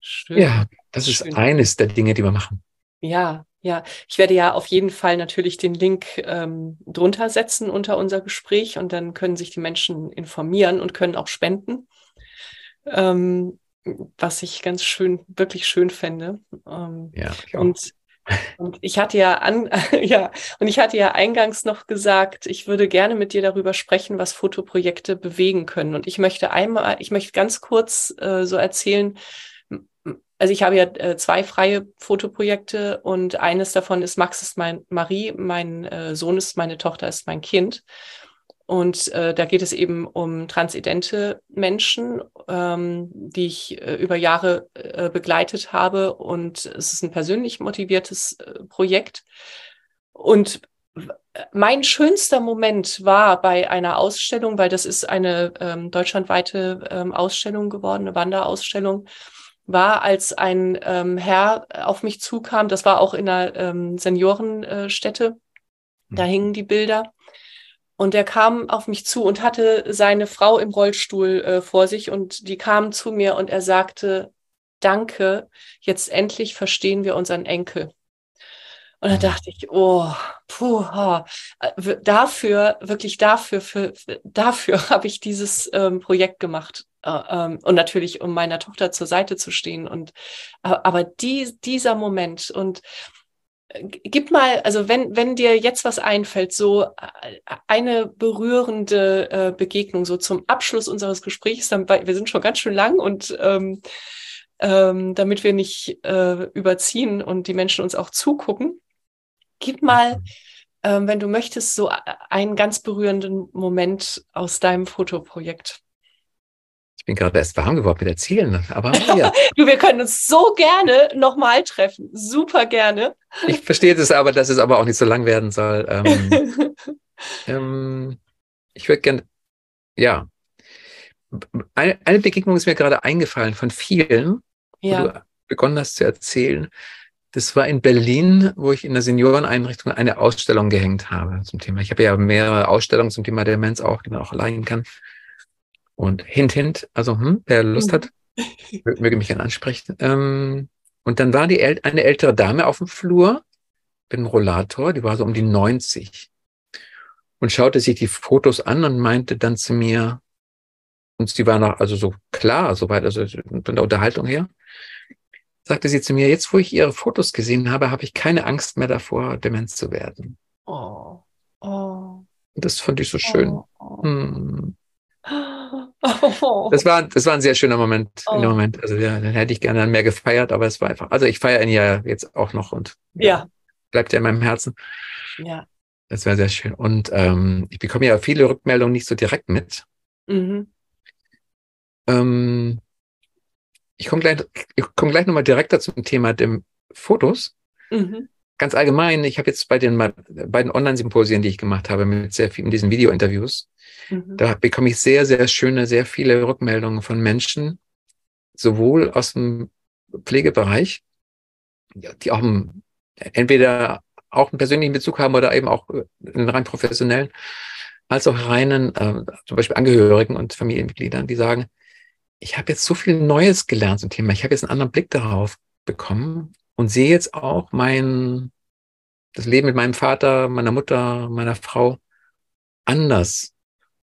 Schön. Ja, das Schön. ist eines der Dinge, die wir machen. Ja, ja. Ich werde ja auf jeden Fall natürlich den Link ähm, drunter setzen unter unser Gespräch und dann können sich die Menschen informieren und können auch spenden. Ähm, was ich ganz schön, wirklich schön fände. Ähm, ja, ich. Und und ich hatte ja an, ja, und ich hatte ja eingangs noch gesagt, ich würde gerne mit dir darüber sprechen, was Fotoprojekte bewegen können. Und ich möchte einmal, ich möchte ganz kurz äh, so erzählen, also ich habe ja äh, zwei freie Fotoprojekte und eines davon ist Max ist mein Marie, mein äh, Sohn ist meine Tochter, ist mein Kind. Und äh, da geht es eben um transidente Menschen, ähm, die ich äh, über Jahre äh, begleitet habe. Und es ist ein persönlich motiviertes äh, Projekt. Und mein schönster Moment war bei einer Ausstellung, weil das ist eine ähm, deutschlandweite ähm, Ausstellung geworden, eine Wanderausstellung, war, als ein ähm, Herr auf mich zukam. Das war auch in einer ähm, Seniorenstätte. Da mhm. hingen die Bilder. Und er kam auf mich zu und hatte seine Frau im Rollstuhl äh, vor sich und die kam zu mir und er sagte, danke, jetzt endlich verstehen wir unseren Enkel. Und da mhm. dachte ich, oh, puh, dafür, wirklich dafür, für, dafür habe ich dieses ähm, Projekt gemacht. Äh, ähm, und natürlich, um meiner Tochter zur Seite zu stehen. Und aber die, dieser Moment und gib mal, also wenn, wenn dir jetzt was einfällt, so äh, eine berührende äh, Begegnung, so zum Abschluss unseres Gesprächs, dann, wir sind schon ganz schön lang und ähm, ähm, damit wir nicht äh, überziehen und die Menschen uns auch zugucken, gib mal, ähm, wenn du möchtest, so einen ganz berührenden Moment aus deinem Fotoprojekt. Ich bin gerade erst warm geworden mit Erzählen, aber ja. du, wir können uns so gerne nochmal treffen. Super gerne. Ich verstehe das aber, dass es aber auch nicht so lang werden soll. Ähm, ähm, ich würde gerne, ja. Eine, eine, Begegnung ist mir gerade eingefallen von vielen, ja. wo du begonnen hast zu erzählen, Das war in Berlin, wo ich in der Senioreneinrichtung eine Ausstellung gehängt habe zum Thema. Ich habe ja mehrere Ausstellungen zum Thema Demenz auch, die man auch leihen kann. Und hint, hint, also hm, wer Lust hat, möge mich gerne ansprechen. Ähm, und dann war die äl eine ältere Dame auf dem Flur mit einem Rollator, die war so um die 90 und schaute sich die Fotos an und meinte dann zu mir, und sie war noch also so klar, soweit, also von der Unterhaltung her, sagte sie zu mir, jetzt wo ich ihre Fotos gesehen habe, habe ich keine Angst mehr davor, Demenz zu werden. Oh. Oh. Das fand ich so schön. Oh. oh. Hm. Oh. Das war, das war ein sehr schöner Moment, oh. in Moment. Also ja, dann hätte ich gerne mehr gefeiert, aber es war einfach, also ich feiere ihn ja jetzt auch noch und ja. ja bleibt ja in meinem Herzen. Ja. Das wäre sehr schön. Und ähm, ich bekomme ja viele Rückmeldungen nicht so direkt mit. Mhm. Ähm, ich komme gleich, ich komme gleich nochmal direkt zum Thema dem Fotos. Mhm. Ganz allgemein, ich habe jetzt bei den beiden Online-Symposien, die ich gemacht habe, mit sehr vielen diesen Video-Interviews, mhm. da bekomme ich sehr, sehr schöne, sehr viele Rückmeldungen von Menschen, sowohl aus dem Pflegebereich, die auch entweder auch einen persönlichen Bezug haben oder eben auch einen rein professionellen, als auch reinen, äh, zum Beispiel Angehörigen und Familienmitgliedern, die sagen, ich habe jetzt so viel Neues gelernt zum Thema. Ich habe jetzt einen anderen Blick darauf bekommen und sehe jetzt auch mein, das Leben mit meinem Vater, meiner Mutter, meiner Frau anders.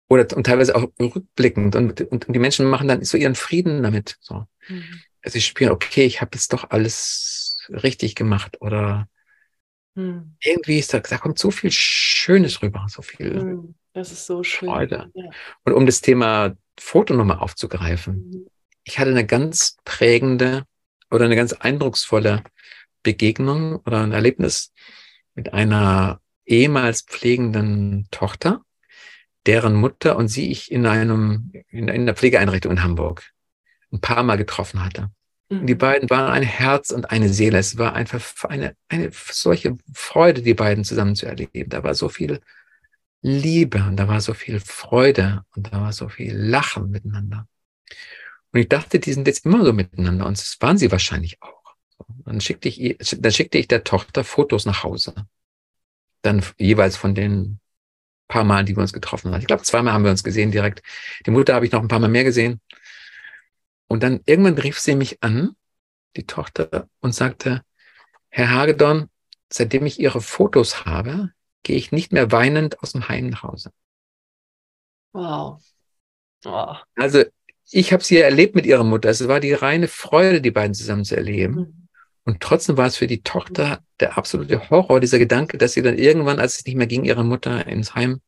Oder und teilweise auch rückblickend. Und, und, und die Menschen machen dann so ihren Frieden damit. So. Mhm. Also sie spüren, okay, ich habe jetzt doch alles richtig gemacht. Oder mhm. irgendwie ist da, da kommt so viel Schönes rüber, so viel. Mhm. Das ist so schön. Freude. Ja. Und um das Thema Foto nochmal aufzugreifen. Mhm. Ich hatte eine ganz prägende oder eine ganz eindrucksvolle Begegnung oder ein Erlebnis mit einer ehemals pflegenden Tochter, deren Mutter und sie ich in einem, in einer Pflegeeinrichtung in Hamburg ein paar Mal getroffen hatte. Und die mhm. beiden waren ein Herz und eine Seele. Es war einfach eine, eine solche Freude, die beiden zusammen zu erleben. Da war so viel Liebe und da war so viel Freude und da war so viel Lachen miteinander. Und ich dachte, die sind jetzt immer so miteinander und das waren sie wahrscheinlich auch. Dann schickte ich, dann schickte ich der Tochter Fotos nach Hause. Dann jeweils von den paar Mal, die wir uns getroffen haben. Ich glaube, zweimal haben wir uns gesehen direkt. Die Mutter habe ich noch ein paar Mal mehr gesehen. Und dann irgendwann rief sie mich an, die Tochter, und sagte, Herr Hagedorn, seitdem ich Ihre Fotos habe, gehe ich nicht mehr weinend aus dem Heim nach Hause. Wow. Oh. Also ich habe sie ja erlebt mit ihrer Mutter. Es war die reine Freude, die beiden zusammen zu erleben. Mhm. Und trotzdem war es für die Tochter der absolute Horror, dieser Gedanke, dass sie dann irgendwann, als es nicht mehr ging, ihre Mutter ins Heim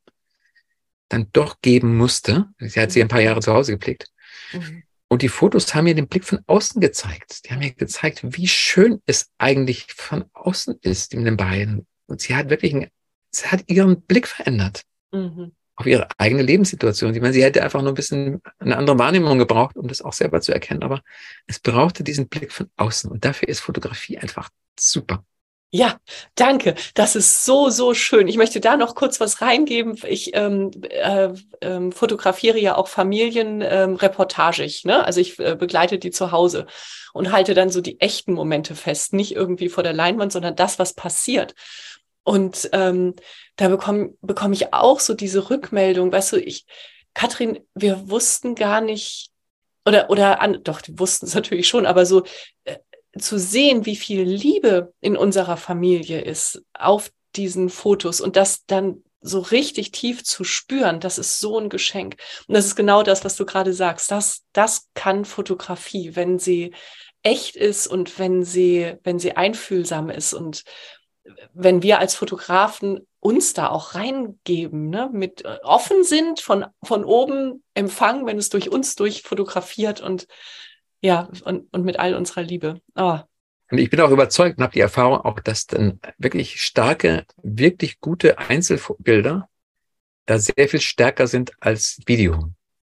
dann doch geben musste. Sie hat sie ein paar Jahre zu Hause gepflegt. Mhm. Und die Fotos haben mir den Blick von außen gezeigt. Die haben mir gezeigt, wie schön es eigentlich von außen ist mit den beiden. Und sie hat wirklich einen sie hat ihren Blick verändert. Mhm. Auf ihre eigene Lebenssituation. Ich meine, sie hätte einfach nur ein bisschen eine andere Wahrnehmung gebraucht, um das auch selber zu erkennen. Aber es brauchte diesen Blick von außen. Und dafür ist Fotografie einfach super. Ja, danke. Das ist so, so schön. Ich möchte da noch kurz was reingeben. Ich ähm, äh, äh, fotografiere ja auch Familienreportagig. Ähm, ne? Also ich äh, begleite die zu Hause und halte dann so die echten Momente fest. Nicht irgendwie vor der Leinwand, sondern das, was passiert. Und ähm, da bekomme bekomm ich auch so diese Rückmeldung, weißt du, ich, Katrin, wir wussten gar nicht, oder, oder an, doch, die wussten es natürlich schon, aber so äh, zu sehen, wie viel Liebe in unserer Familie ist auf diesen Fotos und das dann so richtig tief zu spüren, das ist so ein Geschenk. Und das ist genau das, was du gerade sagst. Das, das kann Fotografie, wenn sie echt ist und wenn sie, wenn sie einfühlsam ist und wenn wir als Fotografen uns da auch reingeben, ne, mit äh, offen sind, von, von oben empfangen, wenn es durch uns durchfotografiert und ja, und, und mit all unserer Liebe. Oh. Und ich bin auch überzeugt und habe die Erfahrung auch, dass dann wirklich starke, wirklich gute Einzelbilder da sehr viel stärker sind als Video.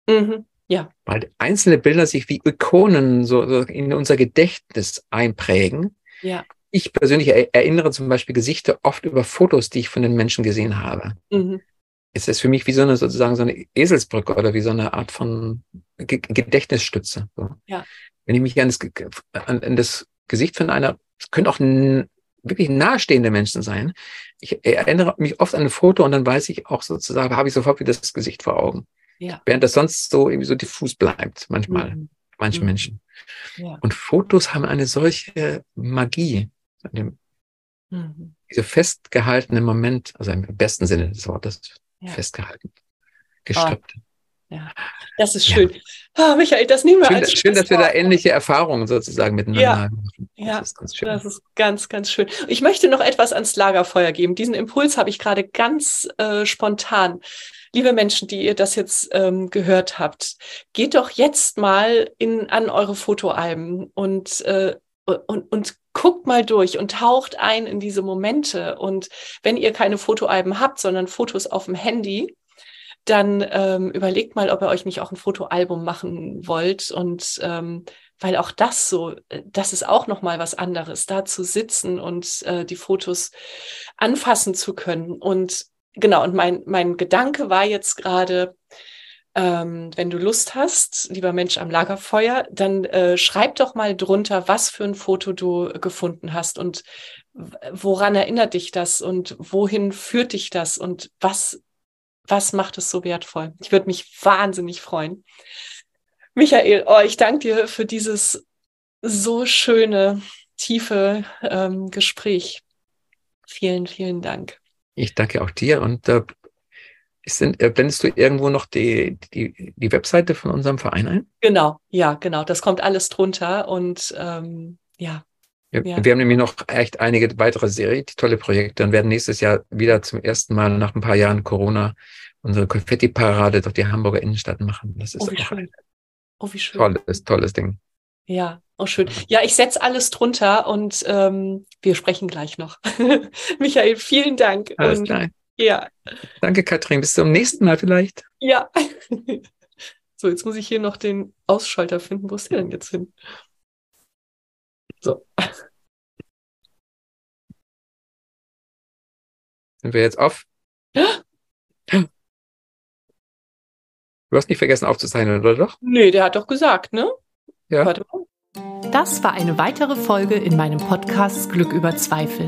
Mhm, ja. Weil einzelne Bilder sich wie Ikonen so, so in unser Gedächtnis einprägen. Ja ich persönlich erinnere zum Beispiel Gesichter oft über Fotos, die ich von den Menschen gesehen habe. Mhm. Es ist für mich wie so eine sozusagen so eine Eselsbrücke oder wie so eine Art von Gedächtnisstütze. So. Ja. Wenn ich mich an das, an, an das Gesicht von einer es können auch wirklich nahestehende Menschen sein. Ich erinnere mich oft an ein Foto und dann weiß ich auch sozusagen, habe ich sofort wieder das Gesicht vor Augen. Ja. Während das sonst so irgendwie so diffus bleibt, manchmal, mhm. manche mhm. Menschen. Ja. Und Fotos haben eine solche Magie, dem, mhm. diese festgehaltene Moment, also im besten Sinne des Wortes, ja. festgehalten, gestrippt. Oh. Ja, das ist schön. Ja. Oh, Michael, das nehmen wir schön, als Schön, dass wir da ähnliche Erfahrungen sozusagen miteinander ja. machen. Das ja, ist ganz schön. das ist ganz, ganz schön. Ich möchte noch etwas ans Lagerfeuer geben. Diesen Impuls habe ich gerade ganz äh, spontan. Liebe Menschen, die ihr das jetzt ähm, gehört habt, geht doch jetzt mal in, an eure Fotoalben und, äh, und, und guckt mal durch und taucht ein in diese Momente. Und wenn ihr keine Fotoalben habt, sondern Fotos auf dem Handy, dann ähm, überlegt mal, ob ihr euch nicht auch ein Fotoalbum machen wollt und ähm, weil auch das so, äh, das ist auch noch mal was anderes, da zu sitzen und äh, die Fotos anfassen zu können und genau und mein mein Gedanke war jetzt gerade ähm, wenn du Lust hast, lieber Mensch am Lagerfeuer, dann äh, schreib doch mal drunter, was für ein Foto du gefunden hast und woran erinnert dich das und wohin führt dich das und was was macht es so wertvoll? Ich würde mich wahnsinnig freuen. Michael, oh, ich danke dir für dieses so schöne, tiefe ähm, Gespräch. Vielen, vielen Dank. Ich danke auch dir und äh, sind, äh, blendest du irgendwo noch die, die, die Webseite von unserem Verein ein? Genau, ja, genau. Das kommt alles drunter und ähm, ja, wir, ja. wir haben nämlich noch echt einige weitere Serie, tolle Projekte und werden nächstes Jahr wieder zum ersten Mal nach ein paar Jahren Corona unsere Konfetti-Parade durch die Hamburger Innenstadt machen. Das ist oh, wie auch schön. Oh, wie schön. tolles, tolles Ding. Ja, oh schön. Ja, ich setze alles drunter und ähm, wir sprechen gleich noch. Michael, vielen Dank. Alles und, klar. Ja. Danke, Katrin. Bis zum nächsten Mal vielleicht. Ja. so, jetzt muss ich hier noch den Ausschalter finden. Wo ist der denn jetzt hin? So. Sind wir jetzt auf? Du hast nicht vergessen aufzuzeichnen, oder doch? Nee, der hat doch gesagt, ne? Ja. Warte mal. Das war eine weitere Folge in meinem Podcast Glück über Zweifel.